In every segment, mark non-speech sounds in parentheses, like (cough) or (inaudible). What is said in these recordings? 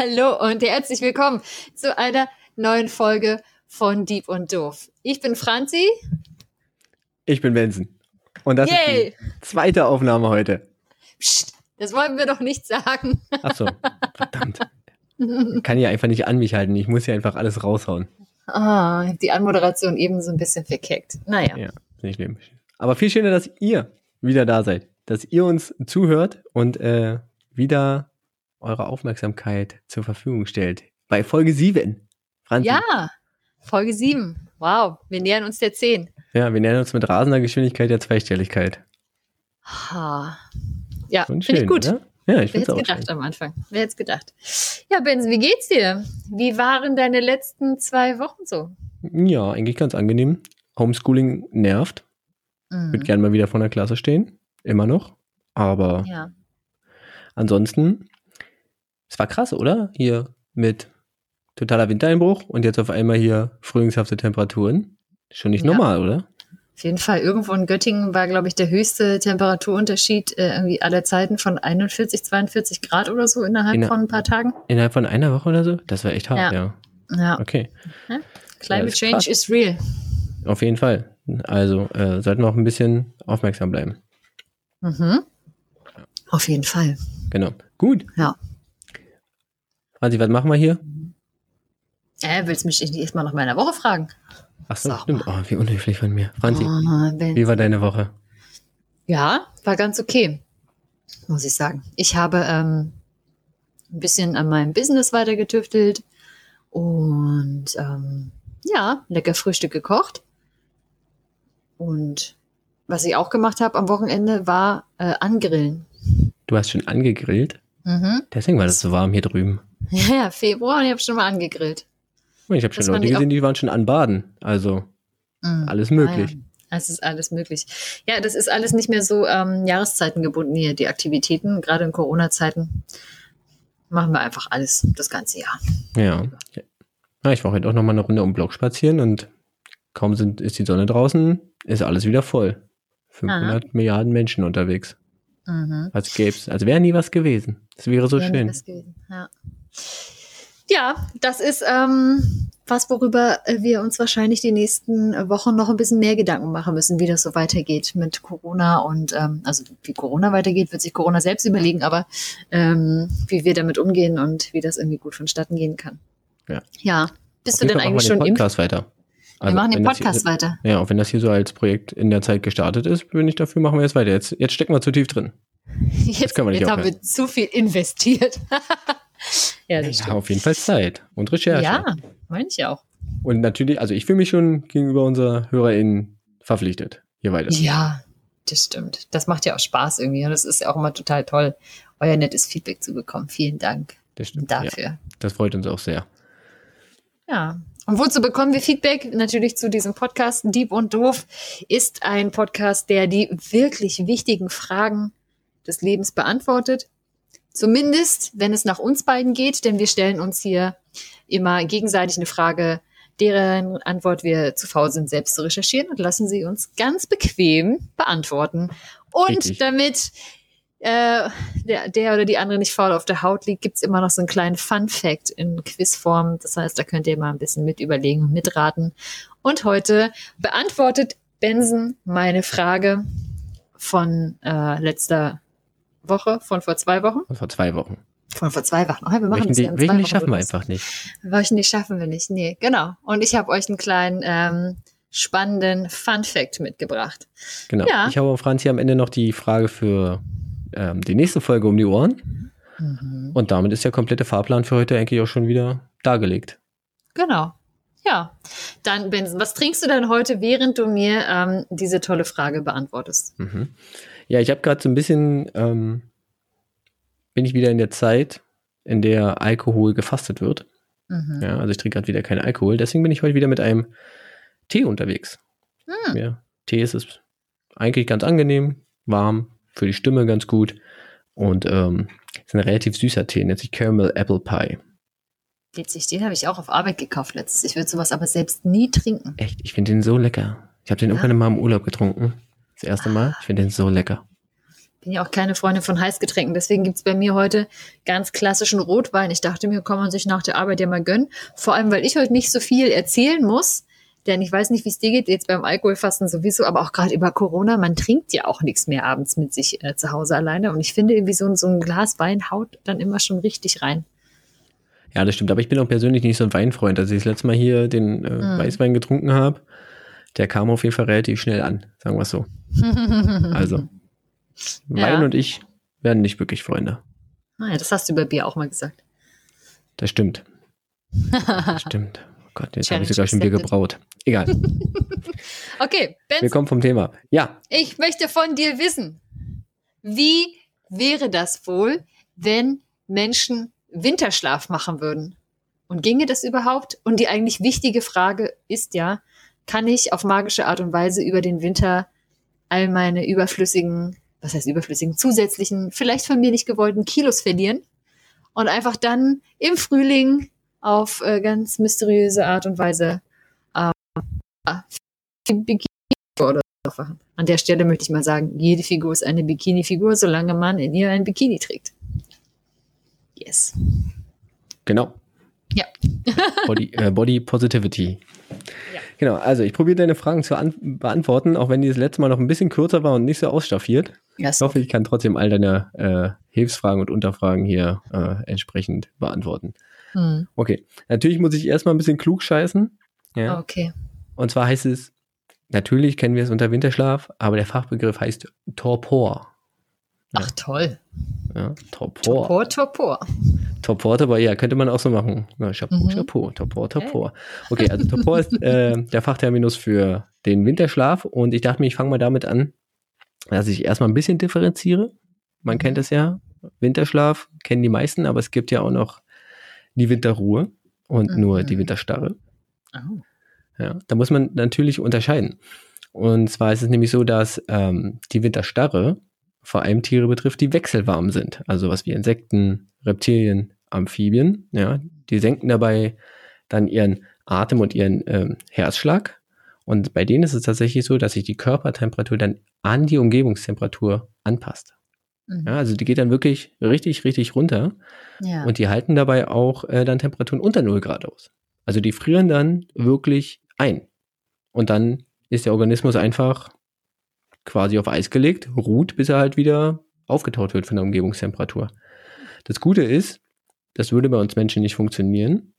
Hallo und herzlich willkommen zu einer neuen Folge von Dieb und Doof. Ich bin Franzi. Ich bin Benson. Und das Yay. ist die zweite Aufnahme heute. Psst, das wollten wir doch nicht sagen. Ach so, verdammt. Ich kann ja einfach nicht an mich halten. Ich muss ja einfach alles raushauen. Ah, ich habe die Anmoderation eben so ein bisschen verkeckt. Naja. Ja, nicht schlimm. Aber viel schöner, dass ihr wieder da seid. Dass ihr uns zuhört und äh, wieder eure Aufmerksamkeit zur Verfügung stellt. Bei Folge 7. Franzi. Ja, Folge 7. Wow, wir nähern uns der 10. Ja, wir nähern uns mit rasender Geschwindigkeit der Zweistelligkeit. Ha. Ja, finde ich gut. Oder? Ja, ich Wer hätte gedacht schön. am Anfang? Wer hätte gedacht? Ja, Benson, wie geht's dir? Wie waren deine letzten zwei Wochen so? Ja, eigentlich ganz angenehm. Homeschooling nervt. Mhm. Würde gerne mal wieder vor der Klasse stehen. Immer noch. Aber ja. ansonsten, es war krass, oder? Hier mit totaler Wintereinbruch und jetzt auf einmal hier frühlingshafte Temperaturen. Schon nicht ja. normal, oder? Auf jeden Fall. Irgendwo in Göttingen war, glaube ich, der höchste Temperaturunterschied äh, irgendwie aller Zeiten von 41, 42 Grad oder so innerhalb Inner von ein paar Tagen. Innerhalb von einer Woche oder so? Das war echt hart, ja. Ja. ja. Okay. Ja? Climate Change krass. is real. Auf jeden Fall. Also äh, sollten wir auch ein bisschen aufmerksam bleiben. Mhm. Auf jeden Fall. Genau. Gut. Ja. Franzi, was machen wir hier? Äh, willst du mich nicht erstmal nach meiner Woche fragen? Ach so, Sag stimmt. Oh, wie unhöflich von mir. Franzi, oh, wie war deine Woche? Ja, war ganz okay, muss ich sagen. Ich habe ähm, ein bisschen an meinem Business weitergetüftelt und ähm, ja, lecker Frühstück gekocht. Und was ich auch gemacht habe am Wochenende war äh, angrillen. Du hast schon angegrillt? Mhm. Deswegen war das so warm hier drüben. (laughs) Ja, Februar und ich habe schon mal angegrillt. Ich habe schon Leute gesehen, die waren schon an Baden. Also mm, alles möglich. Ah, ja. Es ist alles möglich. Ja, das ist alles nicht mehr so ähm, Jahreszeiten gebunden hier, die Aktivitäten. Gerade in Corona-Zeiten machen wir einfach alles das ganze Jahr. Ja. ja ich war heute auch noch mal eine Runde um Block spazieren und kaum sind, ist die Sonne draußen, ist alles wieder voll. 500 Aha. Milliarden Menschen unterwegs. Mhm. Als gäb's, als wäre nie was gewesen. Das wäre so wäre schön. Ja. Ja, das ist ähm, was, worüber wir uns wahrscheinlich die nächsten Wochen noch ein bisschen mehr Gedanken machen müssen, wie das so weitergeht mit Corona und ähm, also wie Corona weitergeht, wird sich Corona selbst überlegen, aber ähm, wie wir damit umgehen und wie das irgendwie gut vonstatten gehen kann. Ja. Ja. Bist Auf du denn eigentlich schon im Podcast weiter? Also, wir machen den Podcast hier, weiter. Ja, auch wenn das hier so als Projekt in der Zeit gestartet ist, bin ich dafür, machen wir jetzt weiter. Jetzt, jetzt stecken wir zu tief drin. (laughs) Jetzt, jetzt, jetzt haben wir zu viel investiert. (laughs) ja, das ja, auf jeden Fall Zeit und Recherche. Ja, meine ich auch. Und natürlich, also ich fühle mich schon gegenüber unserer HörerInnen verpflichtet, hier weiter. Ja, das stimmt. Das macht ja auch Spaß irgendwie. Und das ist ja auch immer total toll, euer nettes Feedback zu bekommen. Vielen Dank das stimmt, dafür. Ja, das freut uns auch sehr. Ja. Und wozu bekommen wir Feedback? Natürlich zu diesem Podcast. Dieb und Doof ist ein Podcast, der die wirklich wichtigen Fragen des Lebens beantwortet Zumindest, wenn es nach uns beiden geht, denn wir stellen uns hier immer gegenseitig eine Frage, deren Antwort wir zu faul sind, selbst zu recherchieren und lassen sie uns ganz bequem beantworten. Und Richtig. damit äh, der, der oder die andere nicht faul auf der Haut liegt, gibt's immer noch so einen kleinen Fun-Fact in Quizform. Das heißt, da könnt ihr mal ein bisschen mit überlegen und mitraten. Und heute beantwortet Benson meine Frage von äh, letzter Woche, von vor zwei Wochen. Von vor zwei Wochen. Von vor zwei Wochen. Oh, wir machen Wöchentlich, das ja Wöchentlich schaffen wir einfach nicht. Wöchentlich schaffen wir nicht. Nee, genau. Und ich habe euch einen kleinen ähm, spannenden Fun Fact mitgebracht. Genau. Ja. Ich habe Franzi am Ende noch die Frage für ähm, die nächste Folge um die Ohren. Mhm. Und damit ist der komplette Fahrplan für heute eigentlich auch schon wieder dargelegt. Genau. Ja, dann Benson, was trinkst du denn heute, während du mir ähm, diese tolle Frage beantwortest? Mhm. Ja, ich habe gerade so ein bisschen, ähm, bin ich wieder in der Zeit, in der Alkohol gefastet wird. Mhm. Ja, also ich trinke gerade wieder keinen Alkohol. Deswegen bin ich heute wieder mit einem Tee unterwegs. Mhm. Ja, Tee ist es eigentlich ganz angenehm, warm, für die Stimme ganz gut. Und ähm, ist ein relativ süßer Tee, nennt sich Caramel Apple Pie. Witzig, den habe ich auch auf Arbeit gekauft letztes. Ich würde sowas aber selbst nie trinken. Echt, ich finde den so lecker. Ich habe den ja. irgendwann mal im Urlaub getrunken. Das erste Mal. Ich finde den so lecker. bin ja auch keine Freundin von Heißgetränken, deswegen gibt's bei mir heute ganz klassischen Rotwein. Ich dachte mir, kann man sich nach der Arbeit ja mal gönnen. Vor allem, weil ich heute nicht so viel erzählen muss, denn ich weiß nicht, wie es dir geht, jetzt beim Alkoholfasten sowieso, aber auch gerade über Corona, man trinkt ja auch nichts mehr abends mit sich äh, zu Hause alleine. Und ich finde, irgendwie so, so ein Glas Wein haut dann immer schon richtig rein. Ja, das stimmt. Aber ich bin auch persönlich nicht so ein Weinfreund. Als ich das letzte Mal hier den äh, mm. Weißwein getrunken habe, der kam auf jeden Fall relativ schnell an, sagen wir es so. (laughs) also, Wein ja. und ich werden nicht wirklich Freunde. Ah ja, das hast du über Bier auch mal gesagt. Das stimmt. (laughs) Das stimmt. Oh Gott, jetzt habe ich sogar schon Bier gebraut. Egal. (laughs) okay, Benz. Wir kommen vom Thema. Ja. Ich möchte von dir wissen, wie wäre das wohl, wenn Menschen Winterschlaf machen würden? Und ginge das überhaupt? Und die eigentlich wichtige Frage ist ja, kann ich auf magische Art und Weise über den Winter all meine überflüssigen, was heißt überflüssigen, zusätzlichen, vielleicht von mir nicht gewollten Kilos verlieren und einfach dann im Frühling auf äh, ganz mysteriöse Art und Weise äh, Bikini oder so An der Stelle möchte ich mal sagen, jede Figur ist eine Bikini-Figur, solange man in ihr ein Bikini trägt. Yes. Genau. Ja. Body, äh, Body Positivity. Ja. Genau, also ich probiere deine Fragen zu beantworten, auch wenn die das letzte Mal noch ein bisschen kürzer war und nicht so ausstaffiert. Ja, ich hoffe, ich kann trotzdem all deine äh, Hilfsfragen und Unterfragen hier äh, entsprechend beantworten. Hm. Okay, natürlich muss ich erstmal ein bisschen klug scheißen. Ja. Okay. Und zwar heißt es, natürlich kennen wir es unter Winterschlaf, aber der Fachbegriff heißt Torpor. Ja. Ach toll. Ja, Torpor. Torpor, Torpor. Torpor, aber ja, könnte man auch so machen. Ja, Chapeau, mhm. Chapeau, Torpor, Torpor. Okay, also Torpor ist (laughs) äh, der Fachterminus für den Winterschlaf und ich dachte mir, ich fange mal damit an, dass ich erstmal ein bisschen differenziere. Man kennt es ja, Winterschlaf kennen die meisten, aber es gibt ja auch noch die Winterruhe und mhm. nur die Winterstarre. Oh. Ja, da muss man natürlich unterscheiden. Und zwar ist es nämlich so, dass ähm, die Winterstarre vor allem Tiere betrifft, die wechselwarm sind. Also was wie Insekten, Reptilien, Amphibien. Ja, die senken dabei dann ihren Atem und ihren ähm, Herzschlag. Und bei denen ist es tatsächlich so, dass sich die Körpertemperatur dann an die Umgebungstemperatur anpasst. Mhm. Ja, also die geht dann wirklich richtig, richtig runter. Ja. Und die halten dabei auch äh, dann Temperaturen unter 0 Grad aus. Also die frieren dann wirklich ein. Und dann ist der Organismus einfach quasi auf Eis gelegt, ruht, bis er halt wieder aufgetaut wird von der Umgebungstemperatur. Das Gute ist, das würde bei uns Menschen nicht funktionieren.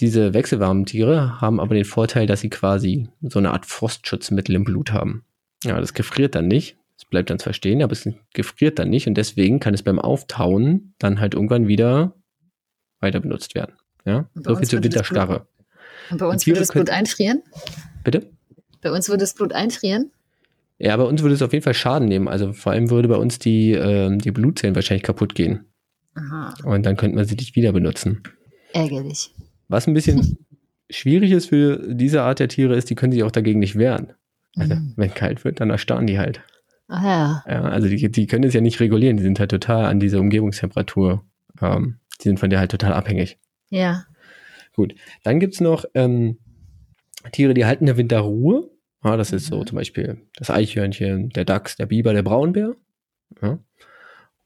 Diese wechselwarmen Tiere haben aber den Vorteil, dass sie quasi so eine Art Frostschutzmittel im Blut haben. Ja, das gefriert dann nicht. Es bleibt dann zwar stehen, aber es gefriert dann nicht und deswegen kann es beim Auftauen dann halt irgendwann wieder weiter benutzt werden. Ja, so viel zur Winterstarre. Und bei uns würde das Blut einfrieren? Bitte? Bei uns würde das Blut einfrieren? Ja, bei uns würde es auf jeden Fall Schaden nehmen. Also vor allem würde bei uns die, äh, die Blutzellen wahrscheinlich kaputt gehen. Aha. Und dann könnte man sie nicht wieder benutzen. Ärgerlich. Was ein bisschen (laughs) schwierig ist für diese Art der Tiere, ist, die können sich auch dagegen nicht wehren. Also, mhm. wenn kalt wird, dann erstarren die halt. Ach ja. ja also die, die können es ja nicht regulieren, die sind halt total an dieser Umgebungstemperatur, ähm, die sind von der halt total abhängig. Ja. Gut. Dann gibt es noch ähm, Tiere, die halten der Winterruhe. Ja, das ist so mhm. zum Beispiel das Eichhörnchen, der Dachs, der Biber, der Braunbär. Ja.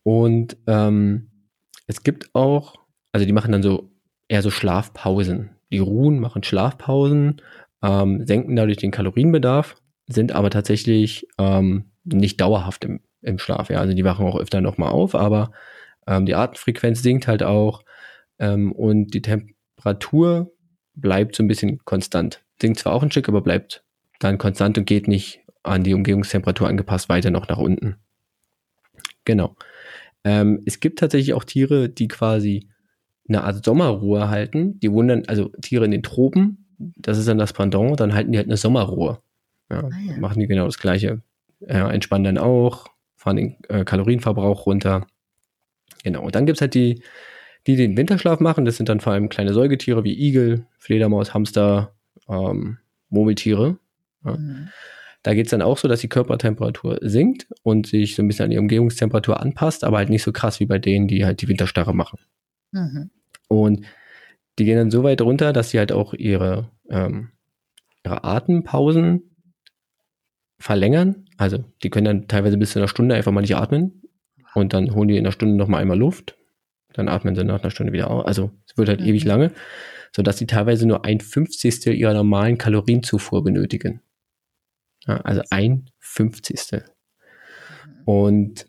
Und ähm, es gibt auch, also die machen dann so eher so Schlafpausen. Die ruhen, machen Schlafpausen, ähm, senken dadurch den Kalorienbedarf, sind aber tatsächlich ähm, nicht dauerhaft im, im Schlaf. Ja, also die wachen auch öfter nochmal auf, aber ähm, die Atemfrequenz sinkt halt auch ähm, und die Temperatur bleibt so ein bisschen konstant. Sinkt zwar auch ein Stück, aber bleibt dann konstant und geht nicht an die Umgebungstemperatur angepasst weiter noch nach unten. Genau. Ähm, es gibt tatsächlich auch Tiere, die quasi eine Art Sommerruhe halten. Die wundern, also Tiere in den Tropen, das ist dann das Pendant, dann halten die halt eine Sommerruhe. Ja, ah, ja. Machen die genau das Gleiche. Äh, entspannen dann auch, fahren den äh, Kalorienverbrauch runter. Genau. Und dann gibt es halt die, die den Winterschlaf machen. Das sind dann vor allem kleine Säugetiere wie Igel, Fledermaus, Hamster, ähm, Murmeltiere. Ja. Mhm. Da geht es dann auch so, dass die Körpertemperatur sinkt und sich so ein bisschen an die Umgebungstemperatur anpasst, aber halt nicht so krass wie bei denen, die halt die Winterstarre machen. Mhm. Und die gehen dann so weit runter, dass sie halt auch ihre, ähm, ihre Atempausen verlängern, Also die können dann teilweise bis zu einer Stunde einfach mal nicht atmen und dann holen die in einer Stunde nochmal einmal Luft. Dann atmen sie nach einer Stunde wieder auf. Also es wird halt mhm. ewig lange, sodass die teilweise nur ein Fünfzigstel ihrer normalen Kalorienzufuhr benötigen. Ja, also ein Fünfzigstel. Und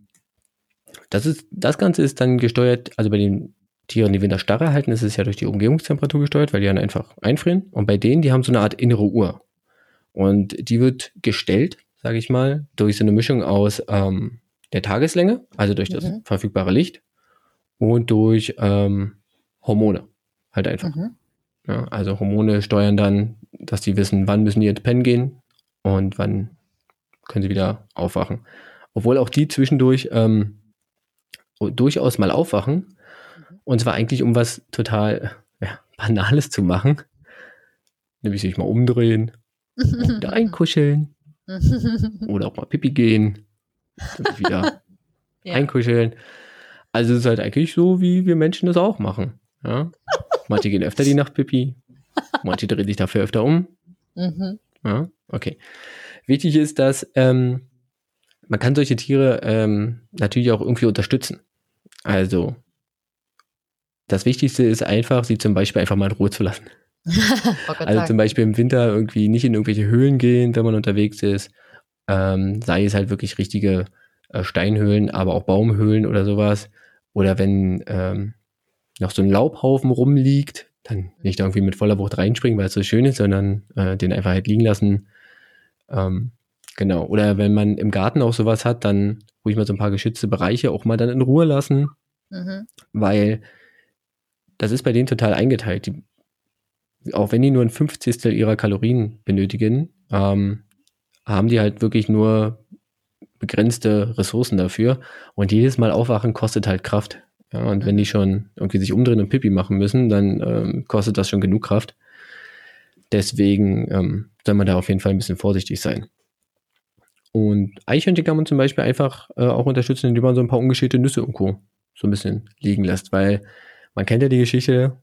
das ist, das Ganze ist dann gesteuert, also bei den Tieren, die Winterstarre halten, ist es ja durch die Umgebungstemperatur gesteuert, weil die dann einfach einfrieren. Und bei denen, die haben so eine Art innere Uhr. Und die wird gestellt, sage ich mal, durch so eine Mischung aus ähm, der Tageslänge, also durch das mhm. verfügbare Licht und durch ähm, Hormone. Halt einfach. Mhm. Ja, also Hormone steuern dann, dass die wissen, wann müssen die ins Pennen gehen und wann können sie wieder aufwachen. Obwohl auch die zwischendurch ähm, durchaus mal aufwachen. Mhm. Und zwar eigentlich, um was total ja, Banales zu machen. Nämlich sich mal umdrehen, wieder einkuscheln. (laughs) oder auch mal Pipi gehen. Und wieder (laughs) ja. einkuscheln. Also es ist halt eigentlich so, wie wir Menschen das auch machen. Ja? Manche gehen öfter die Nacht Pipi, manche drehen sich dafür öfter um. Mhm. Ja, okay. Wichtig ist, dass ähm, man kann solche Tiere ähm, natürlich auch irgendwie unterstützen. Also das Wichtigste ist einfach, sie zum Beispiel einfach mal in Ruhe zu lassen. (laughs) also zum Beispiel im Winter irgendwie nicht in irgendwelche Höhlen gehen, wenn man unterwegs ist. Ähm, sei es halt wirklich richtige äh, Steinhöhlen, aber auch Baumhöhlen oder sowas. Oder wenn ähm, noch so ein Laubhaufen rumliegt, dann nicht irgendwie mit voller Wucht reinspringen, weil es so schön ist, sondern äh, den einfach halt liegen lassen. Ähm, genau. Oder wenn man im Garten auch sowas hat, dann ruhig mal so ein paar geschützte Bereiche auch mal dann in Ruhe lassen. Mhm. Weil das ist bei denen total eingeteilt. Die, auch wenn die nur ein Fünfzigstel ihrer Kalorien benötigen, ähm, haben die halt wirklich nur begrenzte Ressourcen dafür. Und jedes Mal aufwachen kostet halt Kraft. Ja, und mhm. wenn die schon irgendwie sich umdrehen und Pipi machen müssen, dann ähm, kostet das schon genug Kraft. Deswegen ähm, soll man da auf jeden Fall ein bisschen vorsichtig sein. Und Eichhörnchen kann man zum Beispiel einfach äh, auch unterstützen, indem man so ein paar ungeschälte Nüsse irgendwo so ein bisschen liegen lässt, weil man kennt ja die Geschichte,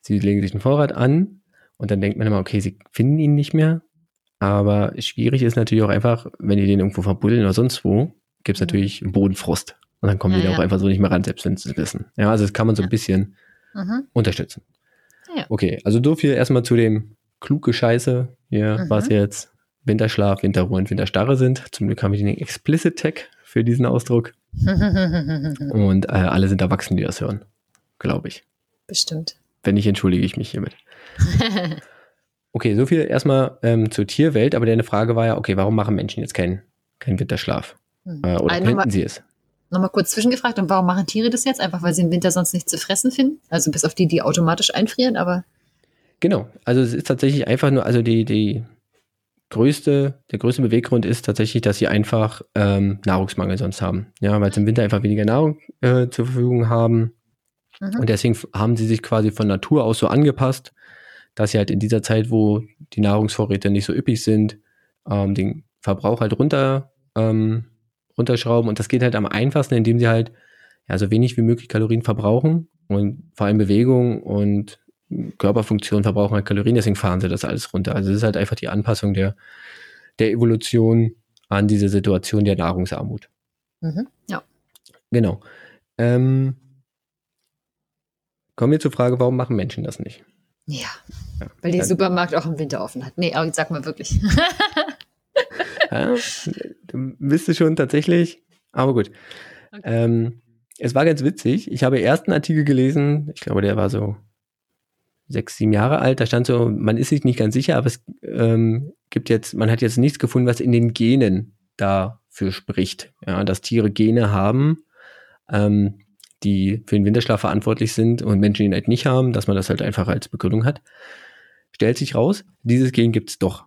sie legen sich einen Vorrat an und dann denkt man immer, okay, sie finden ihn nicht mehr, aber schwierig ist natürlich auch einfach, wenn die den irgendwo verbuddeln oder sonst wo, gibt es mhm. natürlich Bodenfrost. Und dann kommen ja, die da ja. auch einfach so nicht mehr ran, selbst wenn sie es wissen. Ja, also das kann man so ein bisschen mhm. unterstützen. Ja. Okay, also so viel erstmal zu dem kluge Scheiße hier, mhm. was jetzt Winterschlaf, Winterruhe und Winterstarre sind. Zum Glück haben wir den Explicit Tag für diesen Ausdruck. (laughs) und äh, alle sind erwachsen, die das hören. Glaube ich. Bestimmt. Wenn nicht, entschuldige ich mich hiermit. (laughs) Okay, so viel erstmal ähm, zur Tierwelt, aber deine Frage war ja, okay, warum machen Menschen jetzt keinen kein Winterschlaf? Hm. Äh, oder könnten sie es? Nochmal kurz zwischengefragt, und warum machen Tiere das jetzt? Einfach weil sie im Winter sonst nichts zu fressen finden? Also bis auf die, die automatisch einfrieren, aber. Genau, also es ist tatsächlich einfach nur, also die, die größte, der größte Beweggrund ist tatsächlich, dass sie einfach ähm, Nahrungsmangel sonst haben. Ja, weil sie im Winter einfach weniger Nahrung äh, zur Verfügung haben. Mhm. Und deswegen haben sie sich quasi von Natur aus so angepasst, dass sie halt in dieser Zeit, wo die Nahrungsvorräte nicht so üppig sind, ähm, den Verbrauch halt runter, ähm, runterschrauben. Und das geht halt am einfachsten, indem sie halt ja, so wenig wie möglich Kalorien verbrauchen und vor allem Bewegung und Körperfunktion verbrauchen halt Kalorien, deswegen fahren sie das alles runter. Also es ist halt einfach die Anpassung der, der Evolution an diese Situation der Nahrungsarmut. Mhm, ja. Genau. Ähm, kommen wir zur Frage, warum machen Menschen das nicht? Ja, ja. weil der Supermarkt auch im Winter offen hat. Nee, aber jetzt sag mal wirklich. (laughs) ja, du bist schon tatsächlich, aber gut. Okay. Ähm, es war ganz witzig. Ich habe erst einen Artikel gelesen, ich glaube, der war so sechs, sieben Jahre alt. Da stand so, man ist sich nicht ganz sicher, aber es ähm, gibt jetzt, man hat jetzt nichts gefunden, was in den Genen dafür spricht. Ja, dass Tiere Gene haben, ähm, die für den Winterschlaf verantwortlich sind und Menschen ihn halt nicht haben, dass man das halt einfach als Begründung hat. Stellt sich raus, dieses Gen gibt es doch.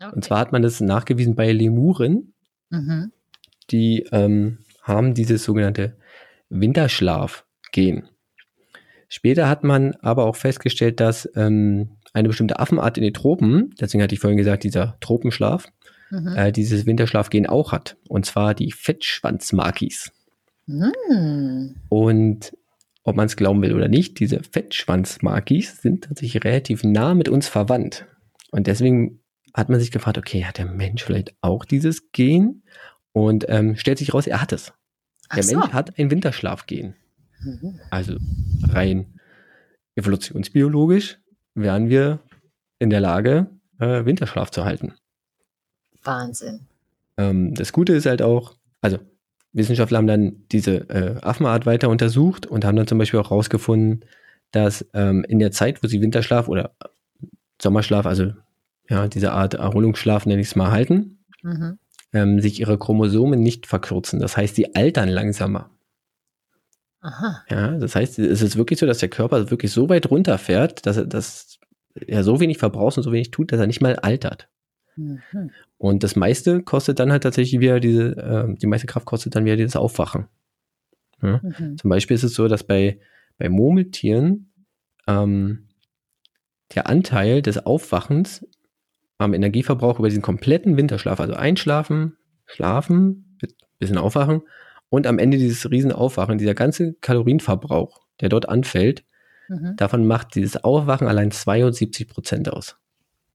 Okay. Und zwar hat man das nachgewiesen bei Lemuren. Mhm. Die ähm, haben dieses sogenannte Winterschlaf-Gen. Später hat man aber auch festgestellt, dass ähm, eine bestimmte Affenart in den Tropen, deswegen hatte ich vorhin gesagt, dieser Tropenschlaf, mhm. äh, dieses Winterschlafgen auch hat. Und zwar die Fettschwanzmakis. Mhm. Und ob man es glauben will oder nicht, diese Fettschwanzmakis sind tatsächlich relativ nah mit uns verwandt. Und deswegen hat man sich gefragt, okay, hat der Mensch vielleicht auch dieses Gen? Und ähm, stellt sich raus, er hat es. Der so. Mensch hat ein Winterschlafgen. Also rein evolutionsbiologisch wären wir in der Lage, äh, Winterschlaf zu halten. Wahnsinn. Ähm, das Gute ist halt auch, also Wissenschaftler haben dann diese äh, Affenart weiter untersucht und haben dann zum Beispiel auch herausgefunden, dass ähm, in der Zeit, wo sie Winterschlaf oder Sommerschlaf, also ja, diese Art Erholungsschlaf nenne ich es mal, halten, mhm. ähm, sich ihre Chromosomen nicht verkürzen. Das heißt, sie altern langsamer. Aha. Ja, das heißt, es ist wirklich so, dass der Körper wirklich so weit runterfährt, dass er, dass er so wenig verbraucht und so wenig tut, dass er nicht mal altert. Mhm. Und das meiste kostet dann halt tatsächlich wieder diese, äh, die meiste Kraft kostet dann wieder dieses Aufwachen. Ja? Mhm. Zum Beispiel ist es so, dass bei, bei Murmeltieren ähm, der Anteil des Aufwachens am Energieverbrauch über diesen kompletten Winterschlaf, also einschlafen, schlafen, bisschen aufwachen und am Ende dieses riesen Aufwachen, dieser ganze Kalorienverbrauch, der dort anfällt, mhm. davon macht dieses Aufwachen allein 72 Prozent aus.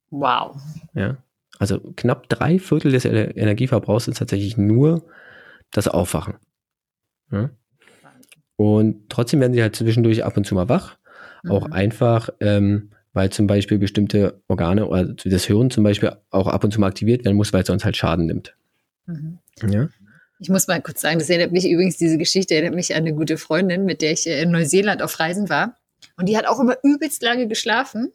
Wow. Ja. Also knapp drei Viertel des Energieverbrauchs ist tatsächlich nur das Aufwachen. Ja? Und trotzdem werden sie halt zwischendurch ab und zu mal wach. Mhm. Auch einfach, ähm, weil zum Beispiel bestimmte Organe oder das Hirn zum Beispiel auch ab und zu mal aktiviert werden muss, weil es sonst halt Schaden nimmt. Mhm. Ja? Ich muss mal kurz sagen, das erinnert mich übrigens, diese Geschichte erinnert mich an eine gute Freundin, mit der ich in Neuseeland auf Reisen war. Und die hat auch immer übelst lange geschlafen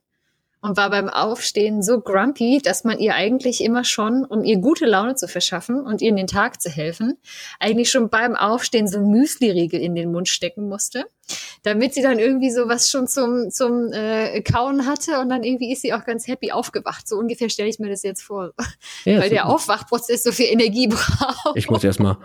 und war beim Aufstehen so grumpy, dass man ihr eigentlich immer schon, um ihr gute Laune zu verschaffen und ihr in den Tag zu helfen, eigentlich schon beim Aufstehen so Müsli-Riegel in den Mund stecken musste, damit sie dann irgendwie sowas schon zum, zum äh, Kauen hatte und dann irgendwie ist sie auch ganz happy aufgewacht. So ungefähr stelle ich mir das jetzt vor, ja, weil der Aufwachprozess so viel Energie braucht. Ich muss erstmal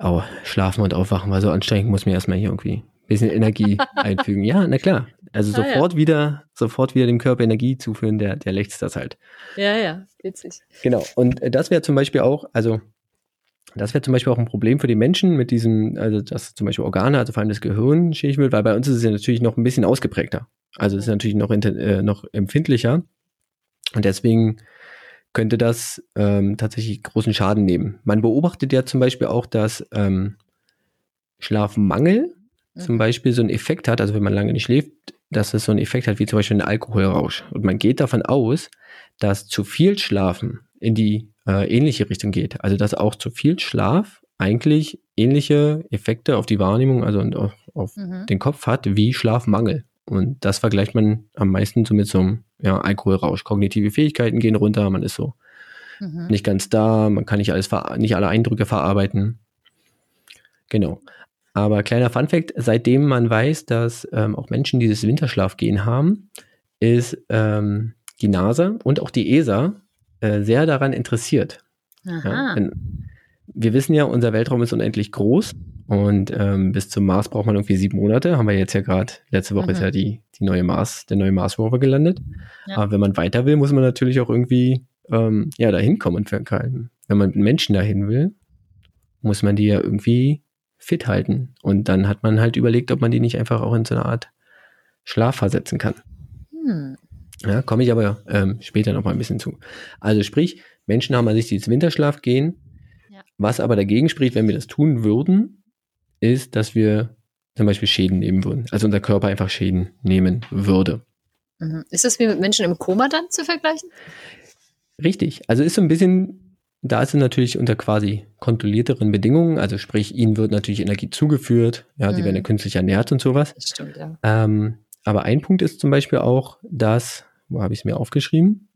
oh, schlafen und aufwachen, weil so anstrengend muss mir erstmal hier irgendwie bisschen Energie (laughs) einfügen. Ja, na klar. Also ah, sofort ja. wieder, sofort wieder dem Körper Energie zuführen, der, der lächzt das halt. Ja, ja, witzig. Genau. Und äh, das wäre zum Beispiel auch, also das wäre zum Beispiel auch ein Problem für die Menschen mit diesem, also dass zum Beispiel Organe, also vor allem das Gehirn schädig wird, weil bei uns ist es ja natürlich noch ein bisschen ausgeprägter. Also es ist natürlich noch, äh, noch empfindlicher. Und deswegen könnte das ähm, tatsächlich großen Schaden nehmen. Man beobachtet ja zum Beispiel auch, dass ähm, Schlafmangel. Zum Beispiel so einen Effekt hat, also wenn man lange nicht schläft, dass es so einen Effekt hat wie zum Beispiel ein Alkoholrausch. Und man geht davon aus, dass zu viel Schlafen in die äh, ähnliche Richtung geht. Also dass auch zu viel Schlaf eigentlich ähnliche Effekte auf die Wahrnehmung, also auf, auf mhm. den Kopf hat, wie Schlafmangel. Und das vergleicht man am meisten so mit so einem ja, Alkoholrausch. Kognitive Fähigkeiten gehen runter, man ist so mhm. nicht ganz da, man kann nicht alles nicht alle Eindrücke verarbeiten. Genau. Aber kleiner Funfact, seitdem man weiß, dass ähm, auch Menschen dieses Winterschlafgehen haben, ist ähm, die NASA und auch die ESA äh, sehr daran interessiert. Ja, wir wissen ja, unser Weltraum ist unendlich groß und ähm, bis zum Mars braucht man irgendwie sieben Monate. Haben wir jetzt ja gerade, letzte Woche mhm. ist ja die, die neue Mars, der neue Mars Rover gelandet. Ja. Aber wenn man weiter will, muss man natürlich auch irgendwie ähm, ja, dahin kommen. Wenn man mit Menschen dahin will, muss man die ja irgendwie fit halten. Und dann hat man halt überlegt, ob man die nicht einfach auch in so eine Art Schlaf versetzen kann. Hm. Ja, komme ich aber ähm, später noch mal ein bisschen zu. Also sprich, Menschen haben an sich dieses Winterschlaf gehen. Ja. Was aber dagegen spricht, wenn wir das tun würden, ist, dass wir zum Beispiel Schäden nehmen würden. Also unser Körper einfach Schäden nehmen würde. Mhm. Ist das wie mit Menschen im Koma dann zu vergleichen? Richtig. Also ist so ein bisschen da ist es natürlich unter quasi kontrollierteren Bedingungen, also sprich, ihnen wird natürlich Energie zugeführt, ja, mhm. sie werden ja künstlich ernährt und sowas. Das stimmt, ja. Ähm, aber ein Punkt ist zum Beispiel auch, dass, wo habe ich es mir aufgeschrieben?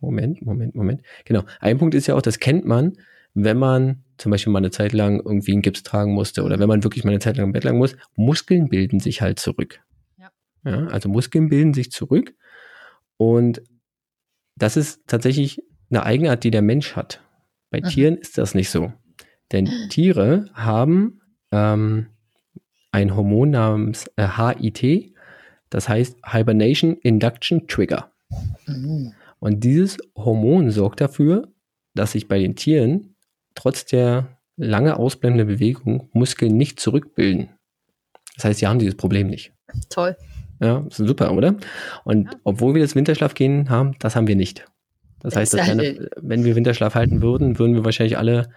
Moment, Moment, Moment. Genau. Ein Punkt ist ja auch, das kennt man, wenn man zum Beispiel mal eine Zeit lang irgendwie einen Gips tragen musste oder wenn man wirklich mal eine Zeit lang im Bett lang muss, Muskeln bilden sich halt zurück. Ja. ja also Muskeln bilden sich zurück und das ist tatsächlich eine Eigenart, die der Mensch hat. Bei Aha. Tieren ist das nicht so. Denn Tiere haben ähm, ein Hormon namens äh, HIT, das heißt Hibernation Induction Trigger. Mhm. Und dieses Hormon sorgt dafür, dass sich bei den Tieren trotz der lange ausbleibenden Bewegung Muskeln nicht zurückbilden. Das heißt, sie haben dieses Problem nicht. Toll. Ja, super, oder? Und ja. obwohl wir das Winterschlafgehen haben, das haben wir nicht. Das heißt, dass eine, wenn wir Winterschlaf halten würden, würden wir wahrscheinlich alle,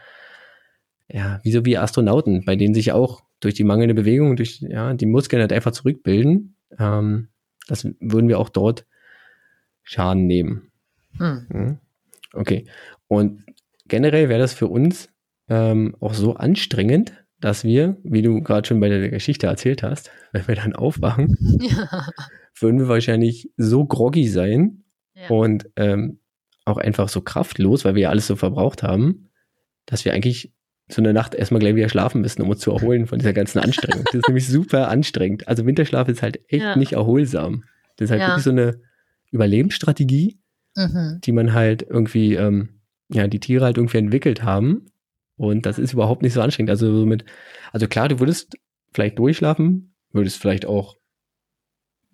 ja, wie so wie Astronauten, bei denen sich auch durch die mangelnde Bewegung, durch ja, die Muskeln halt einfach zurückbilden. Ähm, das würden wir auch dort Schaden nehmen. Hm. Okay. Und generell wäre das für uns ähm, auch so anstrengend, dass wir, wie du gerade schon bei der Geschichte erzählt hast, (laughs) wenn wir dann aufwachen, ja. würden wir wahrscheinlich so groggy sein ja. und ähm, auch einfach so kraftlos, weil wir ja alles so verbraucht haben, dass wir eigentlich so eine Nacht erstmal gleich wieder schlafen müssen, um uns zu erholen von dieser ganzen Anstrengung. Das ist (laughs) nämlich super anstrengend. Also Winterschlaf ist halt echt ja. nicht erholsam. Das ist halt ja. wirklich so eine Überlebensstrategie, mhm. die man halt irgendwie, ähm, ja, die Tiere halt irgendwie entwickelt haben. Und das ist überhaupt nicht so anstrengend. Also so mit, also klar, du würdest vielleicht durchschlafen, würdest vielleicht auch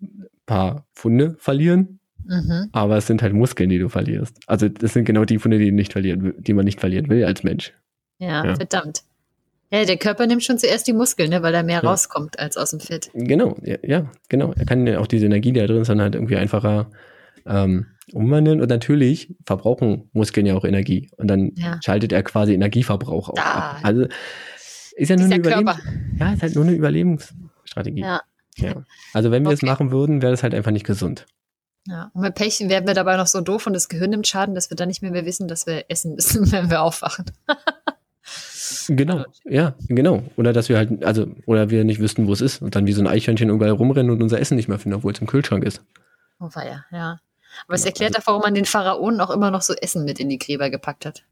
ein paar Funde verlieren, mhm. aber es sind halt Muskeln, die du verlierst. Also das sind genau die Funde, die, nicht verlieren, die man nicht verlieren will als Mensch. Ja, ja, verdammt. Ja, der Körper nimmt schon zuerst die Muskeln, ne, weil da mehr ja. rauskommt als aus dem Fett. Genau, ja, ja, genau. Er kann ja auch diese Energie, die da drin ist, dann halt irgendwie einfacher ähm, umwandeln. Und natürlich verbrauchen Muskeln ja auch Energie. Und dann ja. schaltet er quasi Energieverbrauch auch ab. Also ist ja nur eine Überlebens Ja, ist halt nur eine Überlebensstrategie. Ja. ja. Also wenn wir okay. es machen würden, wäre das halt einfach nicht gesund. Ja, und mit Pech werden wir dabei noch so doof und das Gehirn nimmt Schaden, dass wir dann nicht mehr, mehr wissen, dass wir essen müssen, (laughs) wenn wir aufwachen. Genau, ja, genau. Oder dass wir halt, also, oder wir nicht wüssten, wo es ist und dann wie so ein Eichhörnchen überall rumrennen und unser Essen nicht mehr finden, obwohl es im Kühlschrank ist. Oh, ja, ja. Aber es erklärt auch, warum man den Pharaonen auch immer noch so Essen mit in die Gräber gepackt hat.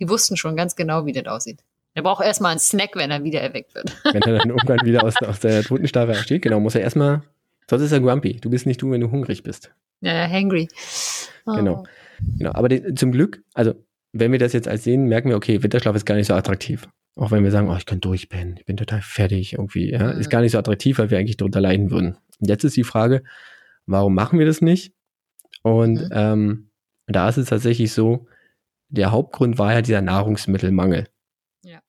Die wussten schon ganz genau, wie das aussieht. Er braucht erstmal einen Snack, wenn er wieder erweckt wird. (laughs) Wenn er dann irgendwann wieder aus, aus der Totenstarre steht, genau, muss er erstmal, sonst ist er grumpy. Du bist nicht du, wenn du hungrig bist. Ja, ja hangry. Oh. Genau. Genau. Aber die, zum Glück, also wenn wir das jetzt als sehen, merken wir, okay, Winterschlaf ist gar nicht so attraktiv. Auch wenn wir sagen, oh, ich kann durchpennen, ich bin total fertig irgendwie, ja, mhm. ist gar nicht so attraktiv, weil wir eigentlich darunter leiden würden. Jetzt ist die Frage, warum machen wir das nicht? Und mhm. ähm, da ist es tatsächlich so, der Hauptgrund war ja dieser Nahrungsmittelmangel. Ja.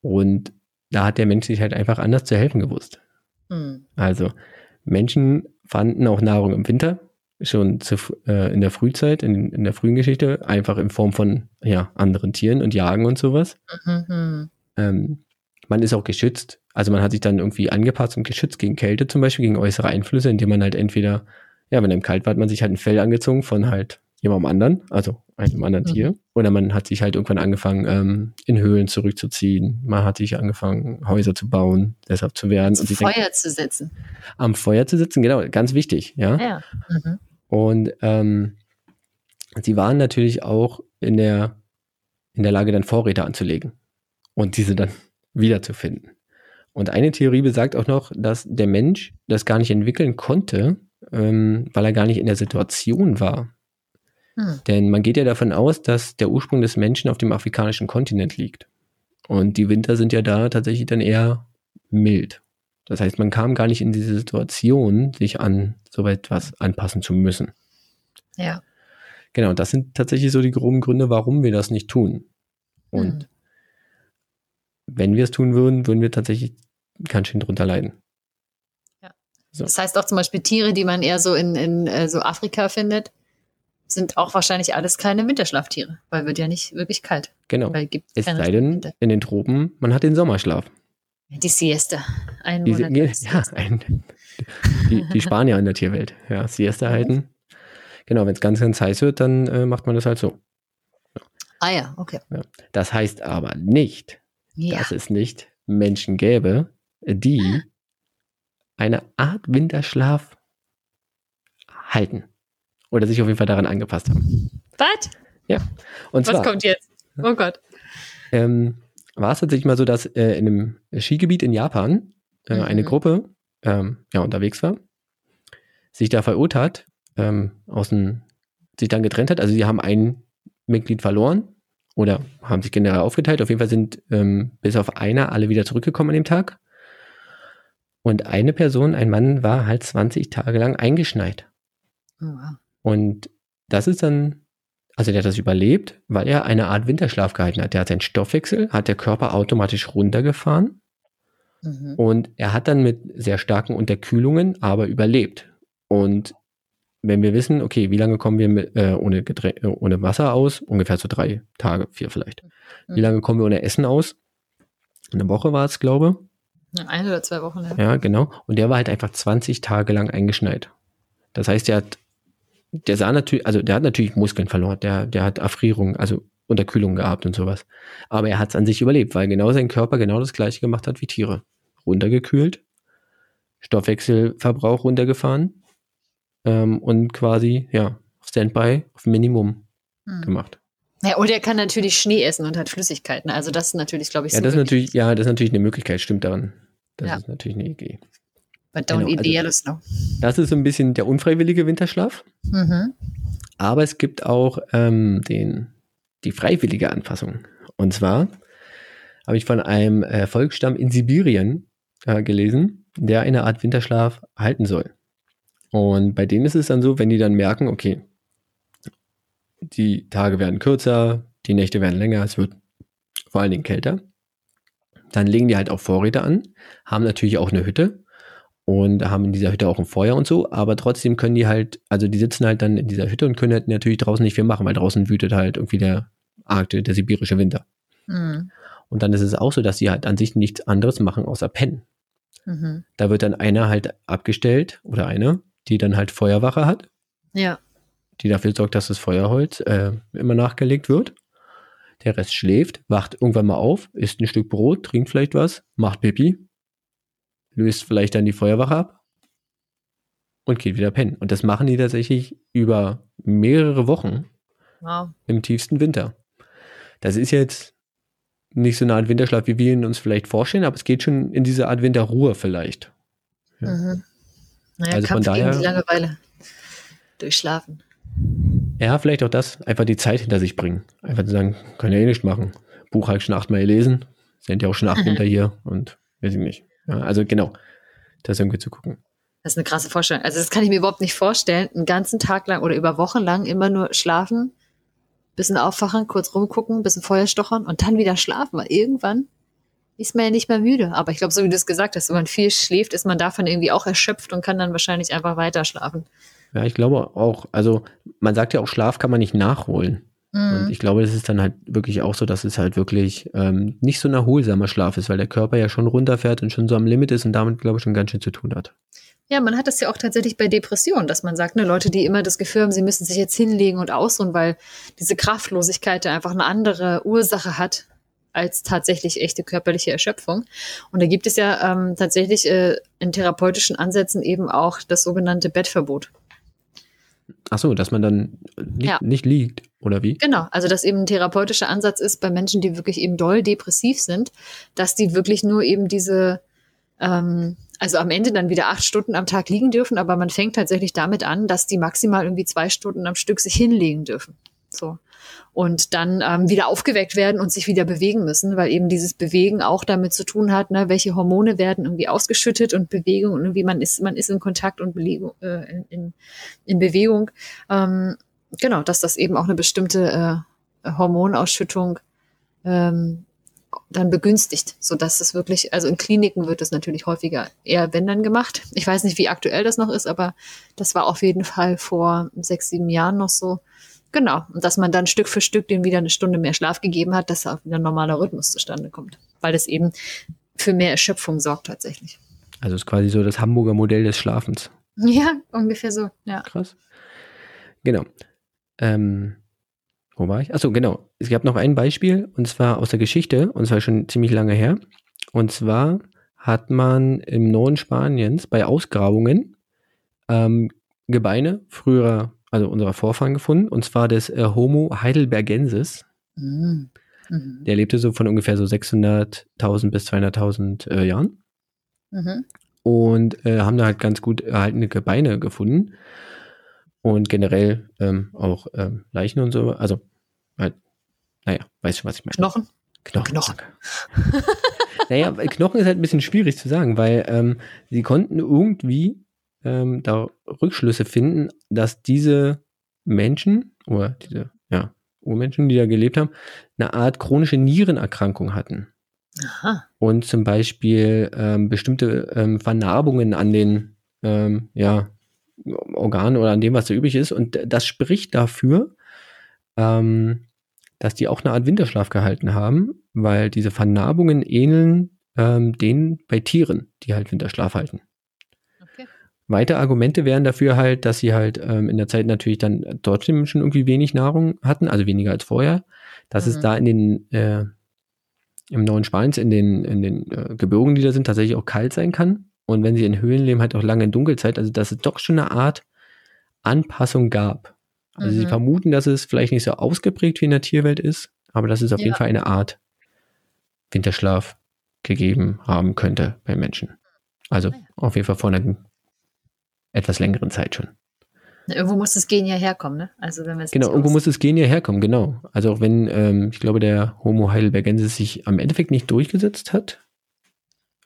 Und da hat der Mensch sich halt einfach anders zu helfen gewusst. Mhm. Also Menschen fanden auch Nahrung im Winter, schon zu, äh, in der Frühzeit, in, in der frühen Geschichte, einfach in Form von ja, anderen Tieren und Jagen und sowas. Mhm. Ähm, man ist auch geschützt. Also man hat sich dann irgendwie angepasst und geschützt gegen Kälte zum Beispiel, gegen äußere Einflüsse, indem man halt entweder, ja, wenn einem kalt war, hat man sich halt ein Fell angezogen von halt jemandem anderen, also einem anderen mhm. Tier. Oder man hat sich halt irgendwann angefangen, ähm, in Höhlen zurückzuziehen. Man hat sich angefangen, Häuser zu bauen, deshalb zu werden. Am Feuer denkt, zu sitzen. Am Feuer zu sitzen, genau, ganz wichtig, ja. ja. Mhm. Und ähm, sie waren natürlich auch in der, in der Lage, dann Vorräte anzulegen und diese dann wiederzufinden. Und eine Theorie besagt auch noch, dass der Mensch das gar nicht entwickeln konnte, ähm, weil er gar nicht in der Situation war. Hm. Denn man geht ja davon aus, dass der Ursprung des Menschen auf dem afrikanischen Kontinent liegt. Und die Winter sind ja da tatsächlich dann eher mild. Das heißt, man kam gar nicht in diese Situation, sich an so etwas anpassen zu müssen. Ja. Genau, das sind tatsächlich so die groben Gründe, warum wir das nicht tun. Und hm. wenn wir es tun würden, würden wir tatsächlich ganz schön drunter leiden. Ja. So. Das heißt auch zum Beispiel Tiere, die man eher so in, in äh, so Afrika findet, sind auch wahrscheinlich alles keine Winterschlaftiere, weil wird ja nicht wirklich kalt. Genau. es sei denn, in den Tropen, man hat den Sommerschlaf. Die Siesta. Ein Monat die, ja, (laughs) ein, die, die, Spanier in der Tierwelt. Ja, Siesta mhm. halten. Genau, wenn es ganz, ganz heiß wird, dann äh, macht man das halt so. Ah ja, okay. Ja. Das heißt aber nicht, ja. dass es nicht Menschen gäbe, die eine Art Winterschlaf halten. Oder sich auf jeden Fall daran angepasst haben. Was? Ja. Und Was zwar, kommt jetzt? Oh Gott. Ähm, war es tatsächlich mal so, dass äh, in einem Skigebiet in Japan äh, mhm. eine Gruppe ähm, ja, unterwegs war, sich da verirrt hat, ähm, aus dem, sich dann getrennt hat. Also sie haben ein Mitglied verloren oder haben sich generell aufgeteilt. Auf jeden Fall sind ähm, bis auf einer alle wieder zurückgekommen an dem Tag. Und eine Person, ein Mann, war halt 20 Tage lang eingeschneit. Oh, wow. Und das ist dann also der hat das überlebt, weil er eine Art Winterschlaf gehalten hat. Der hat seinen Stoffwechsel, hat der Körper automatisch runtergefahren mhm. und er hat dann mit sehr starken Unterkühlungen aber überlebt. Und wenn wir wissen, okay, wie lange kommen wir mit, äh, ohne, Getränk, äh, ohne Wasser aus? Ungefähr so drei Tage, vier vielleicht. Mhm. Wie lange kommen wir ohne Essen aus? Eine Woche war es, glaube ich. Eine oder zwei Wochen, ja. Ja, genau. Und der war halt einfach 20 Tage lang eingeschneit. Das heißt, der hat, der sah natürlich, also der hat natürlich Muskeln verloren, der, der hat Erfrierung, also Unterkühlung gehabt und sowas. Aber er hat es an sich überlebt, weil genau sein Körper genau das gleiche gemacht hat wie Tiere. Runtergekühlt, Stoffwechselverbrauch runtergefahren ähm, und quasi, ja, Standby auf Minimum hm. gemacht. Ja, und er kann natürlich Schnee essen und hat Flüssigkeiten. Also das ist natürlich, glaube ich, so. Ja, das ist natürlich, ja, das ist natürlich eine Möglichkeit, stimmt daran. Das ja. ist natürlich eine Idee. But don't genau, eat also, no. Das ist so ein bisschen der unfreiwillige Winterschlaf. Mhm. Aber es gibt auch ähm, den, die freiwillige Anpassung. Und zwar habe ich von einem äh, Volksstamm in Sibirien äh, gelesen, der eine Art Winterschlaf halten soll. Und bei denen ist es dann so, wenn die dann merken, okay, die Tage werden kürzer, die Nächte werden länger, es wird vor allen Dingen kälter, dann legen die halt auch Vorräte an, haben natürlich auch eine Hütte und haben in dieser Hütte auch ein Feuer und so, aber trotzdem können die halt, also die sitzen halt dann in dieser Hütte und können halt natürlich draußen nicht viel machen, weil draußen wütet halt irgendwie der Arktis, der sibirische Winter. Mhm. Und dann ist es auch so, dass sie halt an sich nichts anderes machen außer pennen. Mhm. Da wird dann einer halt abgestellt oder eine, die dann halt Feuerwache hat. Ja. Die dafür sorgt, dass das Feuerholz äh, immer nachgelegt wird. Der Rest schläft, wacht irgendwann mal auf, isst ein Stück Brot, trinkt vielleicht was, macht Pipi, löst vielleicht dann die Feuerwache ab und geht wieder pennen. Und das machen die tatsächlich über mehrere Wochen wow. im tiefsten Winter. Das ist jetzt nicht so eine Art Winterschlaf, wie wir ihn uns vielleicht vorstellen, aber es geht schon in diese Art Winterruhe vielleicht. Ja. Mhm. Naja, also Kampf von daher, gegen die Langeweile. Durchschlafen. Ja, vielleicht auch das, einfach die Zeit hinter sich bringen. Einfach zu sagen, kann ja eh nicht machen. Buch habe ich schon achtmal gelesen, sind ja auch schon acht (laughs) Winter hier und weiß ich nicht. Ja, also genau, das irgendwie zu gucken. Das ist eine krasse Vorstellung. Also das kann ich mir überhaupt nicht vorstellen, einen ganzen Tag lang oder über Wochen lang immer nur schlafen, bisschen aufwachen, kurz rumgucken, bisschen Feuer stochern und dann wieder schlafen, weil irgendwann ist man ja nicht mehr müde. Aber ich glaube, so wie du es gesagt hast, wenn man viel schläft, ist man davon irgendwie auch erschöpft und kann dann wahrscheinlich einfach weiter schlafen. Ja, ich glaube auch, also man sagt ja auch, Schlaf kann man nicht nachholen. Mhm. Und ich glaube, das ist dann halt wirklich auch so, dass es halt wirklich ähm, nicht so ein erholsamer Schlaf ist, weil der Körper ja schon runterfährt und schon so am Limit ist und damit, glaube ich, schon ganz schön zu tun hat. Ja, man hat das ja auch tatsächlich bei Depressionen, dass man sagt, ne, Leute, die immer das Gefühl haben, sie müssen sich jetzt hinlegen und ausruhen, weil diese Kraftlosigkeit einfach eine andere Ursache hat als tatsächlich echte körperliche Erschöpfung. Und da gibt es ja ähm, tatsächlich äh, in therapeutischen Ansätzen eben auch das sogenannte Bettverbot. Ach so, dass man dann nicht, ja. nicht liegt, oder wie? Genau, also dass eben ein therapeutischer Ansatz ist bei Menschen, die wirklich eben doll depressiv sind, dass die wirklich nur eben diese, ähm, also am Ende dann wieder acht Stunden am Tag liegen dürfen, aber man fängt tatsächlich damit an, dass die maximal irgendwie zwei Stunden am Stück sich hinlegen dürfen. So und dann ähm, wieder aufgeweckt werden und sich wieder bewegen müssen, weil eben dieses Bewegen auch damit zu tun hat, ne, welche Hormone werden irgendwie ausgeschüttet und Bewegung und irgendwie man ist, man ist in Kontakt und Belegung, äh, in, in, in Bewegung. Ähm, genau, dass das eben auch eine bestimmte äh, Hormonausschüttung ähm, dann begünstigt, so dass es wirklich, also in Kliniken wird es natürlich häufiger eher wenn dann gemacht. Ich weiß nicht, wie aktuell das noch ist, aber das war auf jeden Fall vor sechs, sieben Jahren noch so. Genau. Und dass man dann Stück für Stück dem wieder eine Stunde mehr Schlaf gegeben hat, dass auch wieder ein normaler Rhythmus zustande kommt. Weil das eben für mehr Erschöpfung sorgt tatsächlich. Also ist quasi so das Hamburger Modell des Schlafens. Ja, ungefähr so, ja. Krass. Genau. Ähm, wo war ich? Achso, genau. Es gab noch ein Beispiel, und zwar aus der Geschichte, und zwar schon ziemlich lange her. Und zwar hat man im Norden Spaniens bei Ausgrabungen ähm, Gebeine früherer also unserer Vorfahren gefunden, und zwar des äh, Homo heidelbergensis. Mhm. Mhm. Der lebte so von ungefähr so 600.000 bis 200.000 äh, Jahren. Mhm. Und äh, haben da halt ganz gut erhaltene Gebeine gefunden. Und generell ähm, auch ähm, Leichen und so. Also, halt, naja, weißt du, was ich meine? Knochen? Knochen. Knochen. (laughs) naja, Knochen ist halt ein bisschen schwierig zu sagen, weil ähm, sie konnten irgendwie ähm, da Rückschlüsse finden, dass diese Menschen oder diese ja, Urmenschen, die da gelebt haben, eine Art chronische Nierenerkrankung hatten. Aha. Und zum Beispiel ähm, bestimmte ähm, Vernarbungen an den, ähm, ja, Organ oder an dem, was da übrig ist. Und das spricht dafür, ähm, dass die auch eine Art Winterschlaf gehalten haben, weil diese Vernarbungen ähneln ähm, denen bei Tieren, die halt Winterschlaf halten. Okay. Weitere Argumente wären dafür halt, dass sie halt ähm, in der Zeit natürlich dann trotzdem schon irgendwie wenig Nahrung hatten, also weniger als vorher, dass mhm. es da in den äh, im neuen Spaniens in den, in den äh, Gebirgen, die da sind, tatsächlich auch kalt sein kann. Und wenn sie in Höhlen leben, halt auch lange in Dunkelzeit. Also dass es doch schon eine Art Anpassung gab. Also mhm. sie vermuten, dass es vielleicht nicht so ausgeprägt wie in der Tierwelt ist, aber dass es auf ja. jeden Fall eine Art Winterschlaf gegeben haben könnte bei Menschen. Also auf jeden Fall vor einer etwas längeren Zeit schon. Irgendwo muss das Gen ja herkommen, ne? Also wenn wir Genau, irgendwo muss das Gen ja herkommen, genau. Also auch wenn, ähm, ich glaube, der Homo heidelbergensis sich am Endeffekt nicht durchgesetzt hat.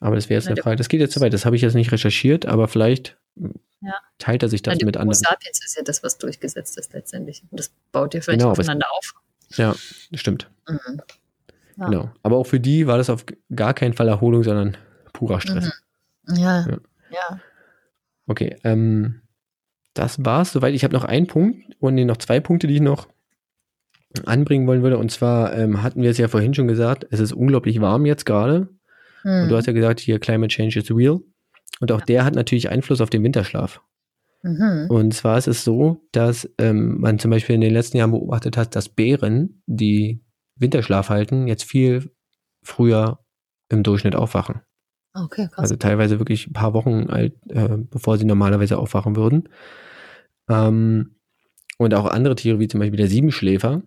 Aber das wäre jetzt eine Frage. Das geht jetzt zu weit. Das habe ich jetzt nicht recherchiert, aber vielleicht ja. teilt er sich das Nein, mit anderen. Homo sapiens ist ja das, was durchgesetzt ist letztendlich. Und das baut ja vielleicht genau, aufeinander auf. Ja, stimmt. Mhm. Ja. Genau. Aber auch für die war das auf gar keinen Fall Erholung, sondern purer Stress. Mhm. Ja. ja. ja. Okay. Ähm, das war's soweit. Ich habe noch einen Punkt und noch zwei Punkte, die ich noch anbringen wollen würde. Und zwar ähm, hatten wir es ja vorhin schon gesagt, es ist unglaublich warm jetzt gerade. Hm. Und du hast ja gesagt, hier Climate Change is real. Und auch ja. der hat natürlich Einfluss auf den Winterschlaf. Mhm. Und zwar ist es so, dass ähm, man zum Beispiel in den letzten Jahren beobachtet hat, dass Bären, die Winterschlaf halten, jetzt viel früher im Durchschnitt aufwachen. Okay, krass. Also teilweise wirklich ein paar Wochen alt, äh, bevor sie normalerweise aufwachen würden. Ähm, und auch andere Tiere, wie zum Beispiel der Siebenschläfer,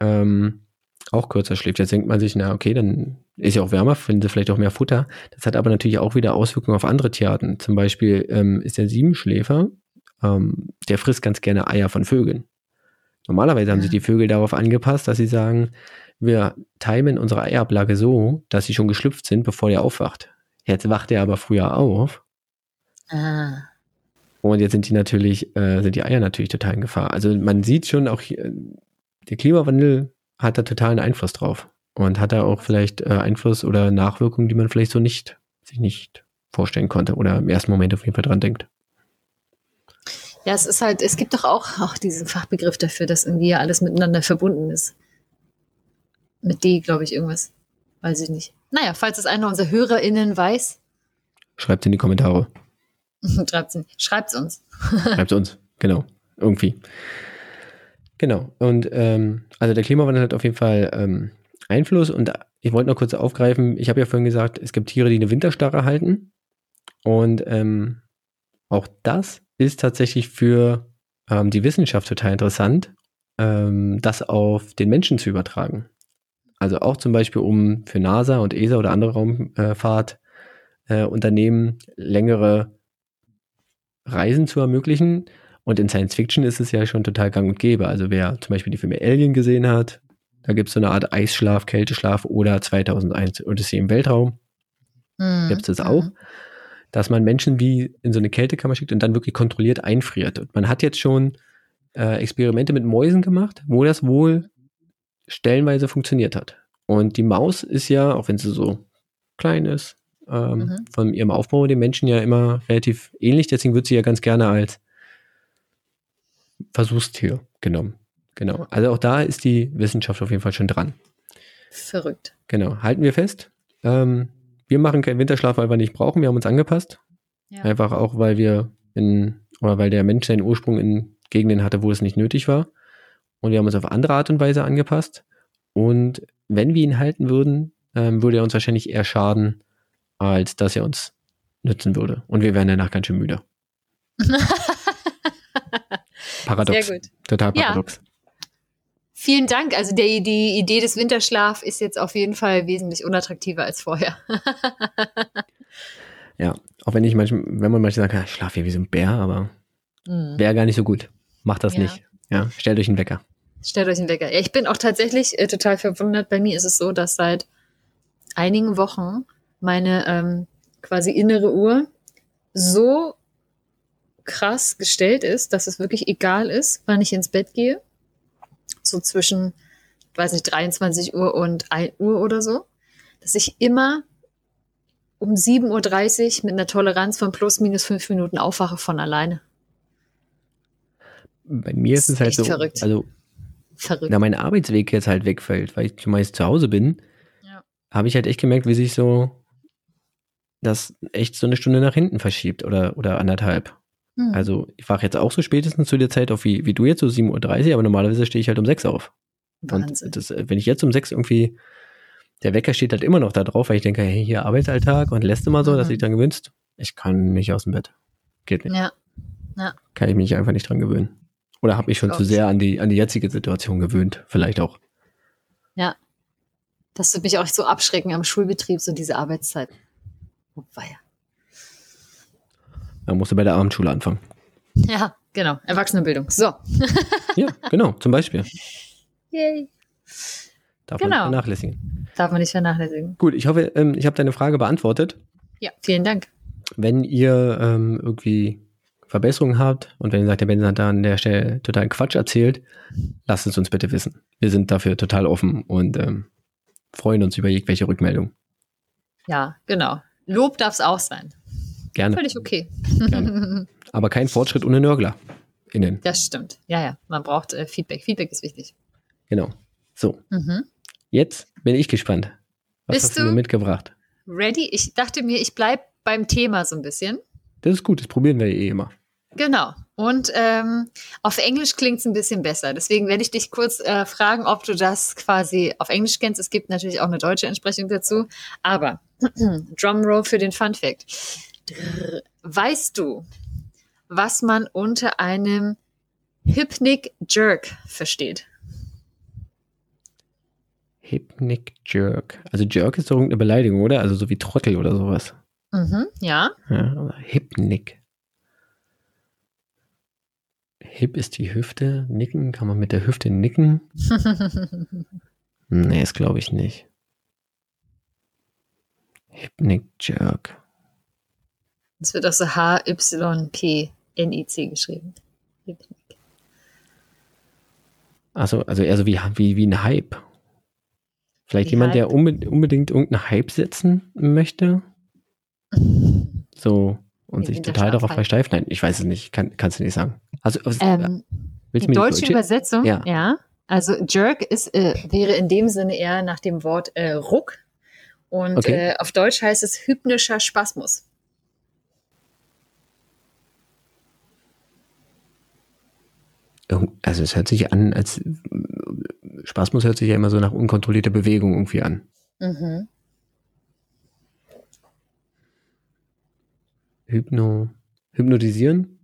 ähm, auch kürzer schläft. Jetzt denkt man sich, na okay, dann ist ja auch wärmer, finden sie vielleicht auch mehr Futter. Das hat aber natürlich auch wieder Auswirkungen auf andere Tierarten. Zum Beispiel ähm, ist der Siebenschläfer, ähm, der frisst ganz gerne Eier von Vögeln. Normalerweise haben sich die Vögel darauf angepasst, dass sie sagen, wir timen unsere Eiablage so, dass sie schon geschlüpft sind, bevor er aufwacht. Jetzt wacht er aber früher auf. Ah. Und jetzt sind die natürlich, äh, sind die Eier natürlich total in Gefahr. Also man sieht schon auch, hier, der Klimawandel hat da totalen Einfluss drauf. Und hat da auch vielleicht äh, Einfluss oder Nachwirkungen, die man vielleicht so nicht, sich nicht vorstellen konnte oder im ersten Moment auf jeden Fall dran denkt. Ja, es ist halt, es gibt doch auch, auch diesen Fachbegriff dafür, dass irgendwie ja alles miteinander verbunden ist. Mit D, glaube ich, irgendwas. Weiß ich nicht. Naja, falls es einer unserer HörerInnen weiß. Schreibt in die Kommentare. (laughs) Schreibt es uns. Schreibt es uns, genau. Irgendwie. Genau. Und ähm, also der Klimawandel hat auf jeden Fall ähm, Einfluss. Und ich wollte noch kurz aufgreifen, ich habe ja vorhin gesagt, es gibt Tiere, die eine Winterstarre halten. Und ähm, auch das ist tatsächlich für ähm, die Wissenschaft total interessant, ähm, das auf den Menschen zu übertragen. Also auch zum Beispiel, um für NASA und ESA oder andere Raumfahrtunternehmen äh, längere Reisen zu ermöglichen, und in Science Fiction ist es ja schon total gang und gäbe. Also wer zum Beispiel die Filme Alien gesehen hat, da gibt es so eine Art Eisschlaf, Kälteschlaf oder 2001 Odyssey im Weltraum. Mhm. Gibt es das auch. Dass man Menschen wie in so eine Kältekammer schickt und dann wirklich kontrolliert einfriert. Und man hat jetzt schon äh, Experimente mit Mäusen gemacht, wo das wohl stellenweise funktioniert hat. Und die Maus ist ja, auch wenn sie so klein ist, ähm, mhm. von ihrem Aufbau den Menschen ja immer relativ ähnlich. Deswegen wird sie ja ganz gerne als Versuchstier genommen. Genau. Also auch da ist die Wissenschaft auf jeden Fall schon dran. Verrückt. Genau. Halten wir fest. Ähm, wir machen keinen Winterschlaf, weil wir nicht brauchen. Wir haben uns angepasst. Ja. Einfach auch, weil wir in, oder weil der Mensch seinen Ursprung in Gegenden hatte, wo es nicht nötig war. Und wir haben uns auf andere Art und Weise angepasst. Und wenn wir ihn halten würden, ähm, würde er uns wahrscheinlich eher schaden, als dass er uns nützen würde. Und wir wären danach ganz schön müde. (laughs) Paradox. Sehr gut. Total paradox. Ja. Vielen Dank. Also der, die Idee des Winterschlaf ist jetzt auf jeden Fall wesentlich unattraktiver als vorher. (laughs) ja, auch wenn ich manchmal, wenn man manchmal sagt, ich schlafe hier wie so ein Bär, aber mhm. wäre gar nicht so gut. Macht das ja. nicht. Ja, stellt euch einen Wecker. Stellt euch einen Wecker. Ja, ich bin auch tatsächlich äh, total verwundert. Bei mir ist es so, dass seit einigen Wochen meine ähm, quasi innere Uhr so krass gestellt ist, dass es wirklich egal ist, wann ich ins Bett gehe. So zwischen, weiß nicht, 23 Uhr und 1 Uhr oder so. Dass ich immer um 7.30 Uhr mit einer Toleranz von plus minus fünf Minuten aufwache von alleine. bei mir ist, es halt so, verrückt. also verrückt. da mein Arbeitsweg jetzt halt wegfällt, weil ich meist zu Hause bin, ja. habe ich halt echt gemerkt, wie sich so das echt so eine Stunde nach hinten verschiebt oder, oder anderthalb. Hm. Also ich wache jetzt auch so spätestens zu der Zeit auf wie, wie du jetzt, so 7.30 Uhr, aber normalerweise stehe ich halt um 6 auf. Wahnsinn. Und das, wenn ich jetzt um 6 irgendwie, der Wecker steht halt immer noch da drauf, weil ich denke, hey, hier Arbeitsalltag und lässt immer so, mhm. dass ich dann gewünscht, ich kann nicht aus dem Bett. Geht nicht. Ja. ja. Kann ich mich einfach nicht dran gewöhnen. Oder habe mich schon zu sehr an die, an die jetzige Situation gewöhnt, vielleicht auch. Ja. Das würde mich auch so abschrecken am Schulbetrieb, so diese Arbeitszeit. Oh, weia. Man musste bei der Abendschule anfangen. Ja, genau. Erwachsenenbildung. So. (laughs) ja, genau, zum Beispiel. Yay. Darf genau. man nicht vernachlässigen. Darf man nicht vernachlässigen. Gut, ich hoffe, ähm, ich habe deine Frage beantwortet. Ja, vielen Dank. Wenn ihr ähm, irgendwie Verbesserungen habt und wenn ihr sagt, der Ben hat da an der Stelle total Quatsch erzählt, lasst es uns bitte wissen. Wir sind dafür total offen und ähm, freuen uns über jegliche Rückmeldung. Ja, genau. Lob darf es auch sein. Gerne. Völlig okay. Gerne. Aber kein Fortschritt ohne Nörgler. Innen. Das stimmt. Ja, ja. Man braucht äh, Feedback. Feedback ist wichtig. Genau. So. Mhm. Jetzt bin ich gespannt. Was Bist hast du mir mitgebracht? Ready? Ich dachte mir, ich bleibe beim Thema so ein bisschen. Das ist gut, das probieren wir eh immer. Genau. Und ähm, auf Englisch klingt es ein bisschen besser. Deswegen werde ich dich kurz äh, fragen, ob du das quasi auf Englisch kennst. Es gibt natürlich auch eine deutsche Entsprechung dazu. Aber (clears throat) Drumroll für den Fun Fact. Weißt du, was man unter einem Hypnic Jerk versteht? Hypnic Jerk. Also Jerk ist doch irgendeine Beleidigung, oder? Also so wie Trottel oder sowas. Mhm, ja. ja Hypnic. Hip ist die Hüfte. Nicken, kann man mit der Hüfte nicken? (laughs) nee, das glaube ich nicht. Hypnic Jerk. Es wird auch so H-Y-P-N-I-C geschrieben. Also, also eher so wie, wie, wie ein Hype. Vielleicht wie jemand, Hype? der unbe unbedingt irgendeinen Hype setzen möchte. (laughs) So, und sich total darauf versteift. Nein, ich weiß es nicht, kann, kannst du nicht sagen. Also, ähm, die deutsche, deutsche, Übersetzung, ja. ja. Also Jerk ist, äh, wäre in dem Sinne eher nach dem Wort äh, Ruck. Und okay. äh, auf Deutsch heißt es hypnischer Spasmus. Also es hört sich an, als Spasmus hört sich ja immer so nach unkontrollierter Bewegung irgendwie an. Mhm. Hypno, hypnotisieren?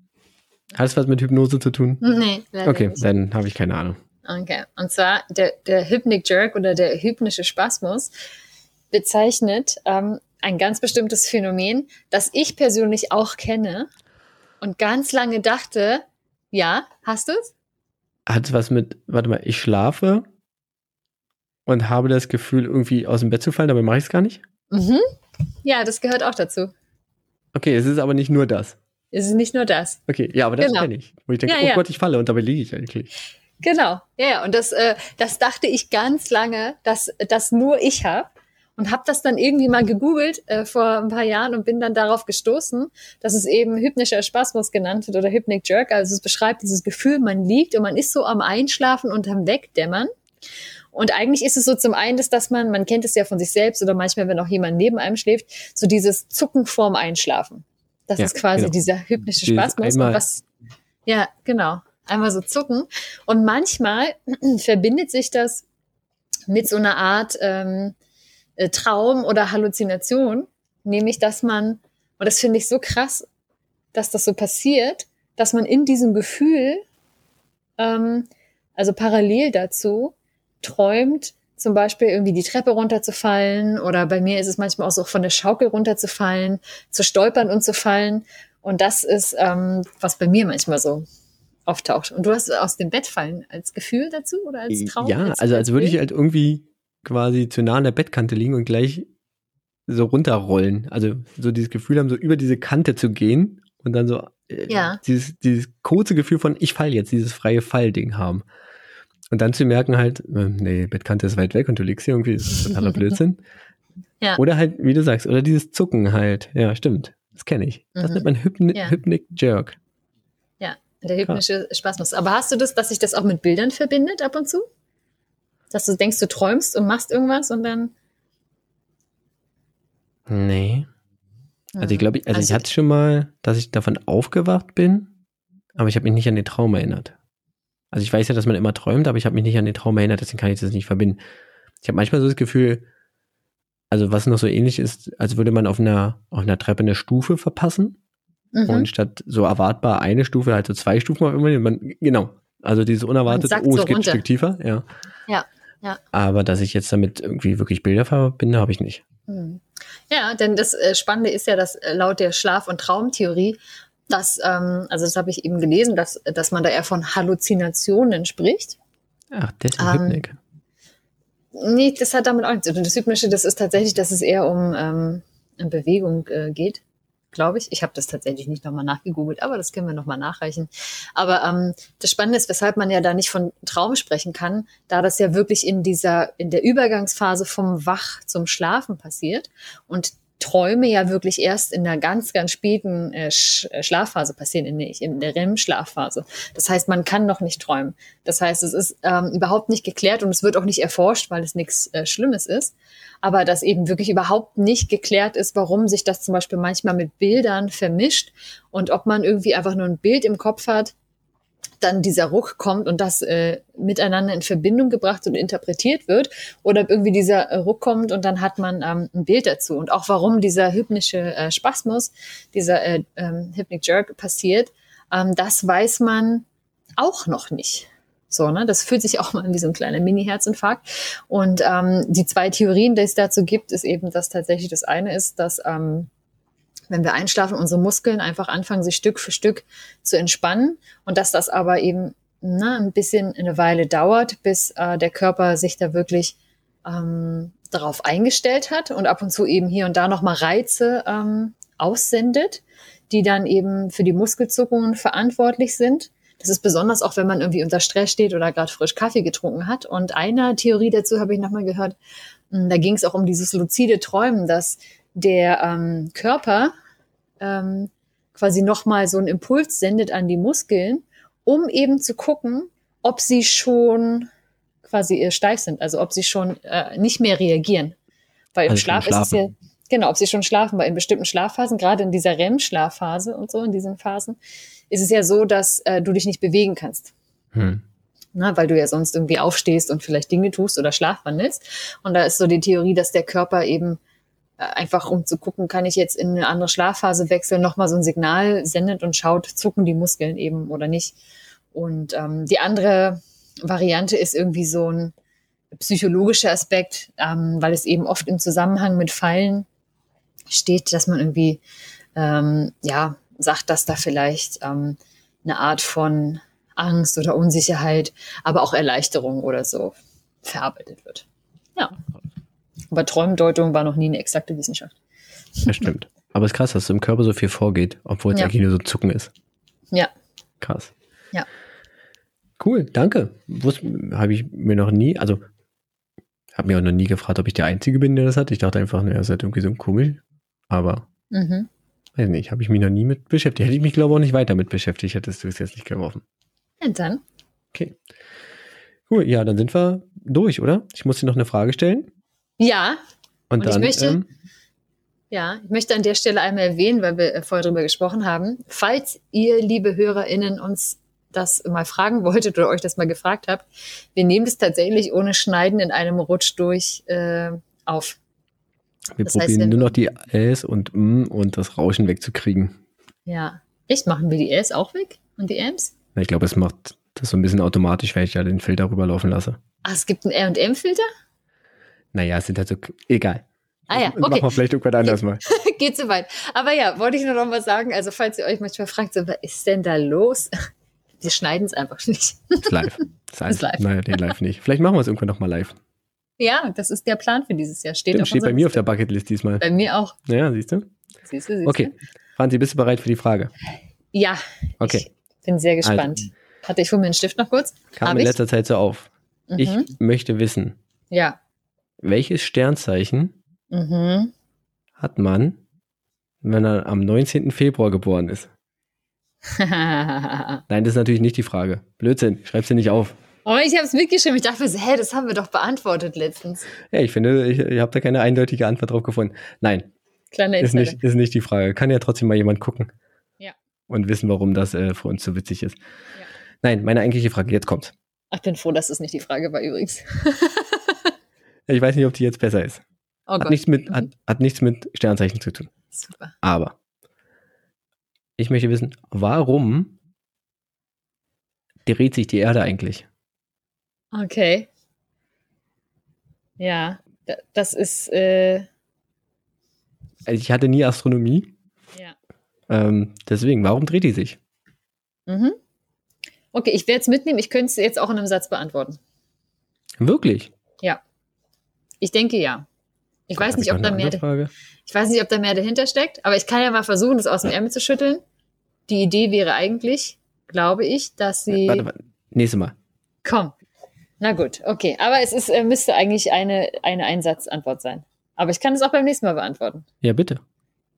Hat es was mit Hypnose zu tun? Nee. Okay, nicht. dann habe ich keine Ahnung. Okay, und zwar der, der Hypnic Jerk oder der hypnische Spasmus bezeichnet ähm, ein ganz bestimmtes Phänomen, das ich persönlich auch kenne und ganz lange dachte, ja, hast du es? Hat es was mit, warte mal, ich schlafe und habe das Gefühl, irgendwie aus dem Bett zu fallen, dabei mache ich es gar nicht? Mhm. Ja, das gehört auch dazu. Okay, es ist aber nicht nur das. Es ist nicht nur das. Okay, ja, aber das genau. kenne ich. Wo ich denke, ja, oh ja. Gott, ich falle und dabei liege ich eigentlich. Genau, ja, und das, äh, das dachte ich ganz lange, dass das nur ich habe und habe das dann irgendwie mal gegoogelt äh, vor ein paar Jahren und bin dann darauf gestoßen, dass es eben hypnischer Spasmus genannt wird oder Hypnic Jerk. Also es beschreibt dieses Gefühl, man liegt und man ist so am Einschlafen und am Wegdämmern. Und eigentlich ist es so zum einen, dass, dass man, man kennt es ja von sich selbst oder manchmal, wenn auch jemand neben einem schläft, so dieses Zucken vorm Einschlafen. Das ja, ist quasi genau. dieser hypnische Spasmus. Was, ja, genau. Einmal so zucken. Und manchmal (clears throat) verbindet sich das mit so einer Art ähm, äh, Traum oder Halluzination, nämlich dass man, und das finde ich so krass, dass das so passiert, dass man in diesem Gefühl, ähm, also parallel dazu, träumt, zum Beispiel irgendwie die Treppe runterzufallen oder bei mir ist es manchmal auch so von der Schaukel runterzufallen, zu stolpern und zu fallen. Und das ist, ähm, was bei mir manchmal so auftaucht. Und du hast aus dem Bett fallen als Gefühl dazu oder als Traum? Ja, als also als würde ich halt irgendwie quasi zu nah an der Bettkante liegen und gleich so runterrollen. Also so dieses Gefühl haben, so über diese Kante zu gehen und dann so äh, ja. dieses, dieses kurze Gefühl von ich fall jetzt, dieses freie Fall-Ding haben. Und dann zu merken halt, äh, nee, Bettkante ist weit weg und du liegst hier irgendwie, das ist totaler (laughs) Blödsinn. ja. Oder halt, wie du sagst, oder dieses Zucken halt. Ja, stimmt. Das kenne ich. Das mhm. nennt man Hypni ja. Hypnic Jerk. Ja. Der hypnische Krass. Spasmus. Aber hast du das, dass sich das auch mit Bildern verbindet ab und zu? Dass du denkst, du träumst und machst irgendwas und dann. Nee. Also ich glaube, also, also ich hatte schon mal, dass ich davon aufgewacht bin, aber ich habe mich nicht an den Traum erinnert. Also ich weiß ja, dass man immer träumt, aber ich habe mich nicht an den Traum erinnert, deswegen kann ich das nicht verbinden. Ich habe manchmal so das Gefühl, also was noch so ähnlich ist, als würde man auf einer, auf einer Treppe eine Stufe verpassen. Mhm. Und statt so erwartbar eine Stufe, halt so zwei Stufen auf immer, man, genau. Also dieses unerwartete, oh, es so geht runter. ein Stück tiefer, ja. Ja, ja. Aber dass ich jetzt damit irgendwie wirklich Bilder verbinde, habe ich nicht. Mhm. Ja, denn das äh, Spannende ist ja, dass äh, laut der Schlaf- und Traumtheorie, dass, ähm, also das habe ich eben gelesen, dass, dass man da eher von Halluzinationen spricht. Ach, das ist ähm, Hypnik. Nee, das hat damit auch nichts zu tun. Das Hypnische, das ist tatsächlich, dass es eher um ähm, Bewegung äh, geht, glaube ich. Ich habe das tatsächlich nicht nochmal nachgegoogelt, aber das können wir nochmal nachreichen. Aber ähm, das Spannende ist, weshalb man ja da nicht von Traum sprechen kann, da das ja wirklich in dieser, in der Übergangsphase vom Wach zum Schlafen passiert. Und Träume ja wirklich erst in der ganz, ganz späten äh, Sch äh, Schlafphase passieren, in, in der REM-Schlafphase. Das heißt, man kann noch nicht träumen. Das heißt, es ist ähm, überhaupt nicht geklärt und es wird auch nicht erforscht, weil es nichts äh, Schlimmes ist. Aber dass eben wirklich überhaupt nicht geklärt ist, warum sich das zum Beispiel manchmal mit Bildern vermischt und ob man irgendwie einfach nur ein Bild im Kopf hat, dann dieser Ruck kommt und das äh, miteinander in Verbindung gebracht und interpretiert wird oder irgendwie dieser äh, Ruck kommt und dann hat man ähm, ein Bild dazu und auch warum dieser hypnische äh, Spasmus, dieser äh, ähm, Hypnic Jerk passiert, ähm, das weiß man auch noch nicht. So, ne? Das fühlt sich auch mal wie so ein kleiner Mini-Herzinfarkt. Und ähm, die zwei Theorien, die es dazu gibt, ist eben, dass tatsächlich das eine ist, dass ähm, wenn wir einschlafen, unsere Muskeln einfach anfangen, sich Stück für Stück zu entspannen und dass das aber eben na, ein bisschen eine Weile dauert, bis äh, der Körper sich da wirklich ähm, darauf eingestellt hat und ab und zu eben hier und da nochmal Reize ähm, aussendet, die dann eben für die Muskelzuckungen verantwortlich sind. Das ist besonders auch, wenn man irgendwie unter Stress steht oder gerade frisch Kaffee getrunken hat. Und eine Theorie dazu habe ich nochmal gehört, hm, da ging es auch um dieses luzide Träumen, dass der ähm, Körper ähm, quasi nochmal so einen Impuls sendet an die Muskeln, um eben zu gucken, ob sie schon quasi äh, steif sind, also ob sie schon äh, nicht mehr reagieren. Weil im also Schlaf ist es ja, genau, ob sie schon schlafen, weil in bestimmten Schlafphasen, gerade in dieser REM-Schlafphase und so, in diesen Phasen, ist es ja so, dass äh, du dich nicht bewegen kannst. Hm. Na, weil du ja sonst irgendwie aufstehst und vielleicht Dinge tust oder schlafwandelst. Und da ist so die Theorie, dass der Körper eben einfach um zu gucken, kann ich jetzt in eine andere Schlafphase wechseln, nochmal so ein Signal sendet und schaut, zucken die Muskeln eben oder nicht. Und ähm, die andere Variante ist irgendwie so ein psychologischer Aspekt, ähm, weil es eben oft im Zusammenhang mit Fallen steht, dass man irgendwie ähm, ja sagt, dass da vielleicht ähm, eine Art von Angst oder Unsicherheit, aber auch Erleichterung oder so verarbeitet wird. Ja. Aber Träumdeutung war noch nie eine exakte Wissenschaft. Das stimmt. Aber es ist krass, dass im Körper so viel vorgeht, obwohl es ja. eigentlich nur so Zucken ist. Ja. Krass. Ja. Cool, danke. Habe ich mir noch nie, also habe mir auch noch nie gefragt, ob ich der Einzige bin, der das hat. Ich dachte einfach, naja, ist halt irgendwie so komisch. Aber mhm. weiß nicht, habe ich mich noch nie mit beschäftigt. Hätte ich mich, glaube ich, auch nicht weiter mit beschäftigt, hättest du es jetzt nicht geworfen. Und dann? Okay. Cool, ja, dann sind wir durch, oder? Ich muss dir noch eine Frage stellen. Ja. Und, und dann, ich möchte, ähm, ja, ich möchte an der Stelle einmal erwähnen, weil wir vorher drüber gesprochen haben, falls ihr, liebe HörerInnen, uns das mal fragen (laughs) wolltet oder euch das mal gefragt habt, wir nehmen das tatsächlich ohne Schneiden in einem Rutsch durch äh, auf. Wir das probieren heißt, nur noch die Äs und M und das Rauschen wegzukriegen. Ja. Echt? Machen wir die Äs auch weg und die Ms? Ich glaube, es macht das so ein bisschen automatisch, weil ich ja den Filter rüberlaufen lasse. Ah, es gibt einen R- und M-Filter? Naja, es sind halt so, egal. Ah ja, okay. Machen wir vielleicht irgendwann anders mal. (laughs) Geht so weit. Aber ja, wollte ich nur noch mal sagen, also falls ihr euch manchmal fragt, so, was ist denn da los? (laughs) Wir schneiden es einfach nicht. Ist live. (laughs) Ist, ist live. Naja, den live nicht. Vielleicht machen wir es irgendwann noch mal live. Ja, das ist der Plan für dieses Jahr. Steht, Stimmt, steht bei mir auf der Bucketlist diesmal. Bei mir auch. Ja, siehst du? Siehst du, siehst Okay. Franzi, bist du bereit für die Frage? Ja. Okay. Ich bin sehr gespannt. Also, Hatte ich hol mir einen Stift noch kurz? Kam Hab in letzter Zeit so auf. Mhm. Ich möchte wissen. Ja welches Sternzeichen mhm. hat man, wenn er am 19. Februar geboren ist? (laughs) Nein, das ist natürlich nicht die Frage. Blödsinn, schreib sie nicht auf. Oh, ich habe es mitgeschrieben. Ich dachte mir so, hä, das haben wir doch beantwortet letztens. Ja, ich finde, ich, ich habe da keine eindeutige Antwort drauf gefunden. Nein. Kleine ist nicht, ist nicht die Frage. Kann ja trotzdem mal jemand gucken. Ja. Und wissen, warum das äh, für uns so witzig ist. Ja. Nein, meine eigentliche Frage, jetzt kommt. Ich bin froh, dass es nicht die Frage war übrigens. (laughs) ich weiß nicht, ob die jetzt besser ist. Oh hat, nichts mit, hat, hat nichts mit Sternzeichen zu tun. Super. Aber ich möchte wissen, warum dreht sich die Erde eigentlich? Okay. Ja, das ist. Äh also ich hatte nie Astronomie. Ja. Ähm, deswegen, warum dreht die sich? Mhm. Okay, ich werde es mitnehmen. Ich könnte es jetzt auch in einem Satz beantworten. Wirklich? Ich denke ja. Ich weiß nicht, ob da mehr. Ich weiß nicht, ob da mehr dahinter steckt, aber ich kann ja mal versuchen, das aus dem Ärmel zu schütteln. Die Idee wäre eigentlich, glaube ich, dass sie. Warte, warte. Nächstes Mal. Komm. Na gut, okay. Aber es ist, äh, müsste eigentlich eine, eine Einsatzantwort sein. Aber ich kann es auch beim nächsten Mal beantworten. Ja, bitte.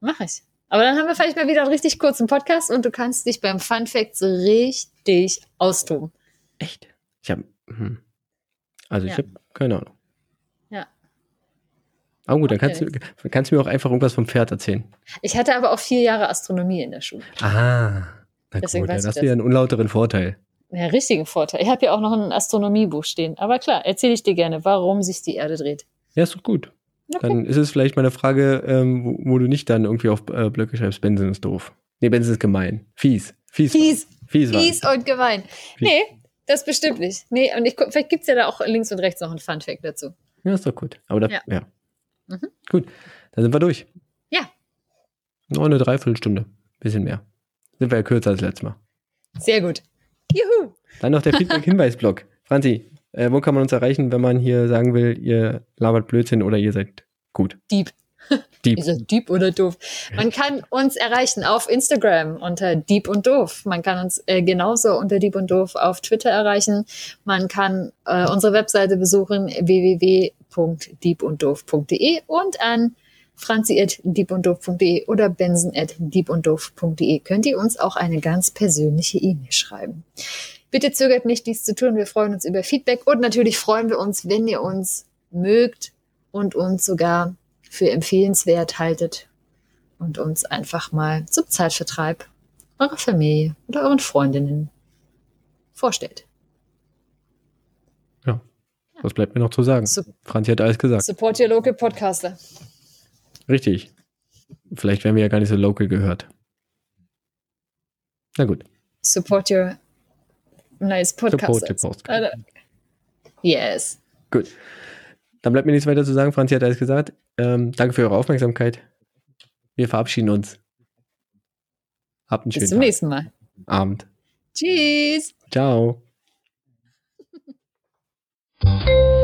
Mach ich. Aber dann haben wir vielleicht mal wieder einen richtig kurzen Podcast und du kannst dich beim Fun Fact so richtig austoben. Echt? Ich habe, hm. also ich ja. habe keine Ahnung. Aber gut, dann kannst du, kannst du mir auch einfach irgendwas vom Pferd erzählen. Ich hatte aber auch vier Jahre Astronomie in der Schule. Ah, na Deswegen gut, dann hast du ja einen unlauteren Vorteil. Ja, richtigen Vorteil. Ich habe ja auch noch ein Astronomiebuch stehen. Aber klar, erzähle ich dir gerne, warum sich die Erde dreht. Ja, ist doch gut. Okay. Dann ist es vielleicht mal eine Frage, ähm, wo, wo, du nicht dann irgendwie auf äh, Blöcke schreibst, Benson ist doof. Nee, Benson ist gemein. Fies. Fies. Fies. Fies, Fies und gemein. Fies. Nee, das bestimmt nicht. Nee, und ich, vielleicht gibt es ja da auch links und rechts noch ein Fun-Fact dazu. Ja, ist doch gut. Aber da, ja. ja. Mhm. Gut, dann sind wir durch. Ja. Noch eine Dreiviertelstunde. Bisschen mehr. Sind wir ja kürzer als letztes Mal. Sehr gut. Juhu. Dann noch der Feedback-Hinweis-Blog. (laughs) Franzi, äh, wo kann man uns erreichen, wenn man hier sagen will, ihr labert Blödsinn oder ihr seid gut? Dieb. (laughs) Dieb. Ist es Dieb oder doof? Man kann uns erreichen auf Instagram unter Dieb und Doof. Man kann uns äh, genauso unter Dieb und Doof auf Twitter erreichen. Man kann äh, unsere Webseite besuchen www.diebunddoof.de und an franzi.diebunddoof.de oder benson.diebunddoof.de könnt ihr uns auch eine ganz persönliche E-Mail schreiben. Bitte zögert nicht, dies zu tun. Wir freuen uns über Feedback und natürlich freuen wir uns, wenn ihr uns mögt und uns sogar für empfehlenswert haltet und uns einfach mal zum Zeitvertreib eurer Familie oder euren Freundinnen vorstellt. Was bleibt mir noch zu sagen? Sup Franzi hat alles gesagt. Support your local podcaster. Richtig. Vielleicht werden wir ja gar nicht so local gehört. Na gut. Support your nice podcast. Support your podcast. Yes. Gut. Dann bleibt mir nichts weiter zu sagen. Franzi hat alles gesagt. Ähm, danke für eure Aufmerksamkeit. Wir verabschieden uns. Habt einen schönen Bis zum Tag. nächsten Mal. Abend. Tschüss. Ciao. Thank you.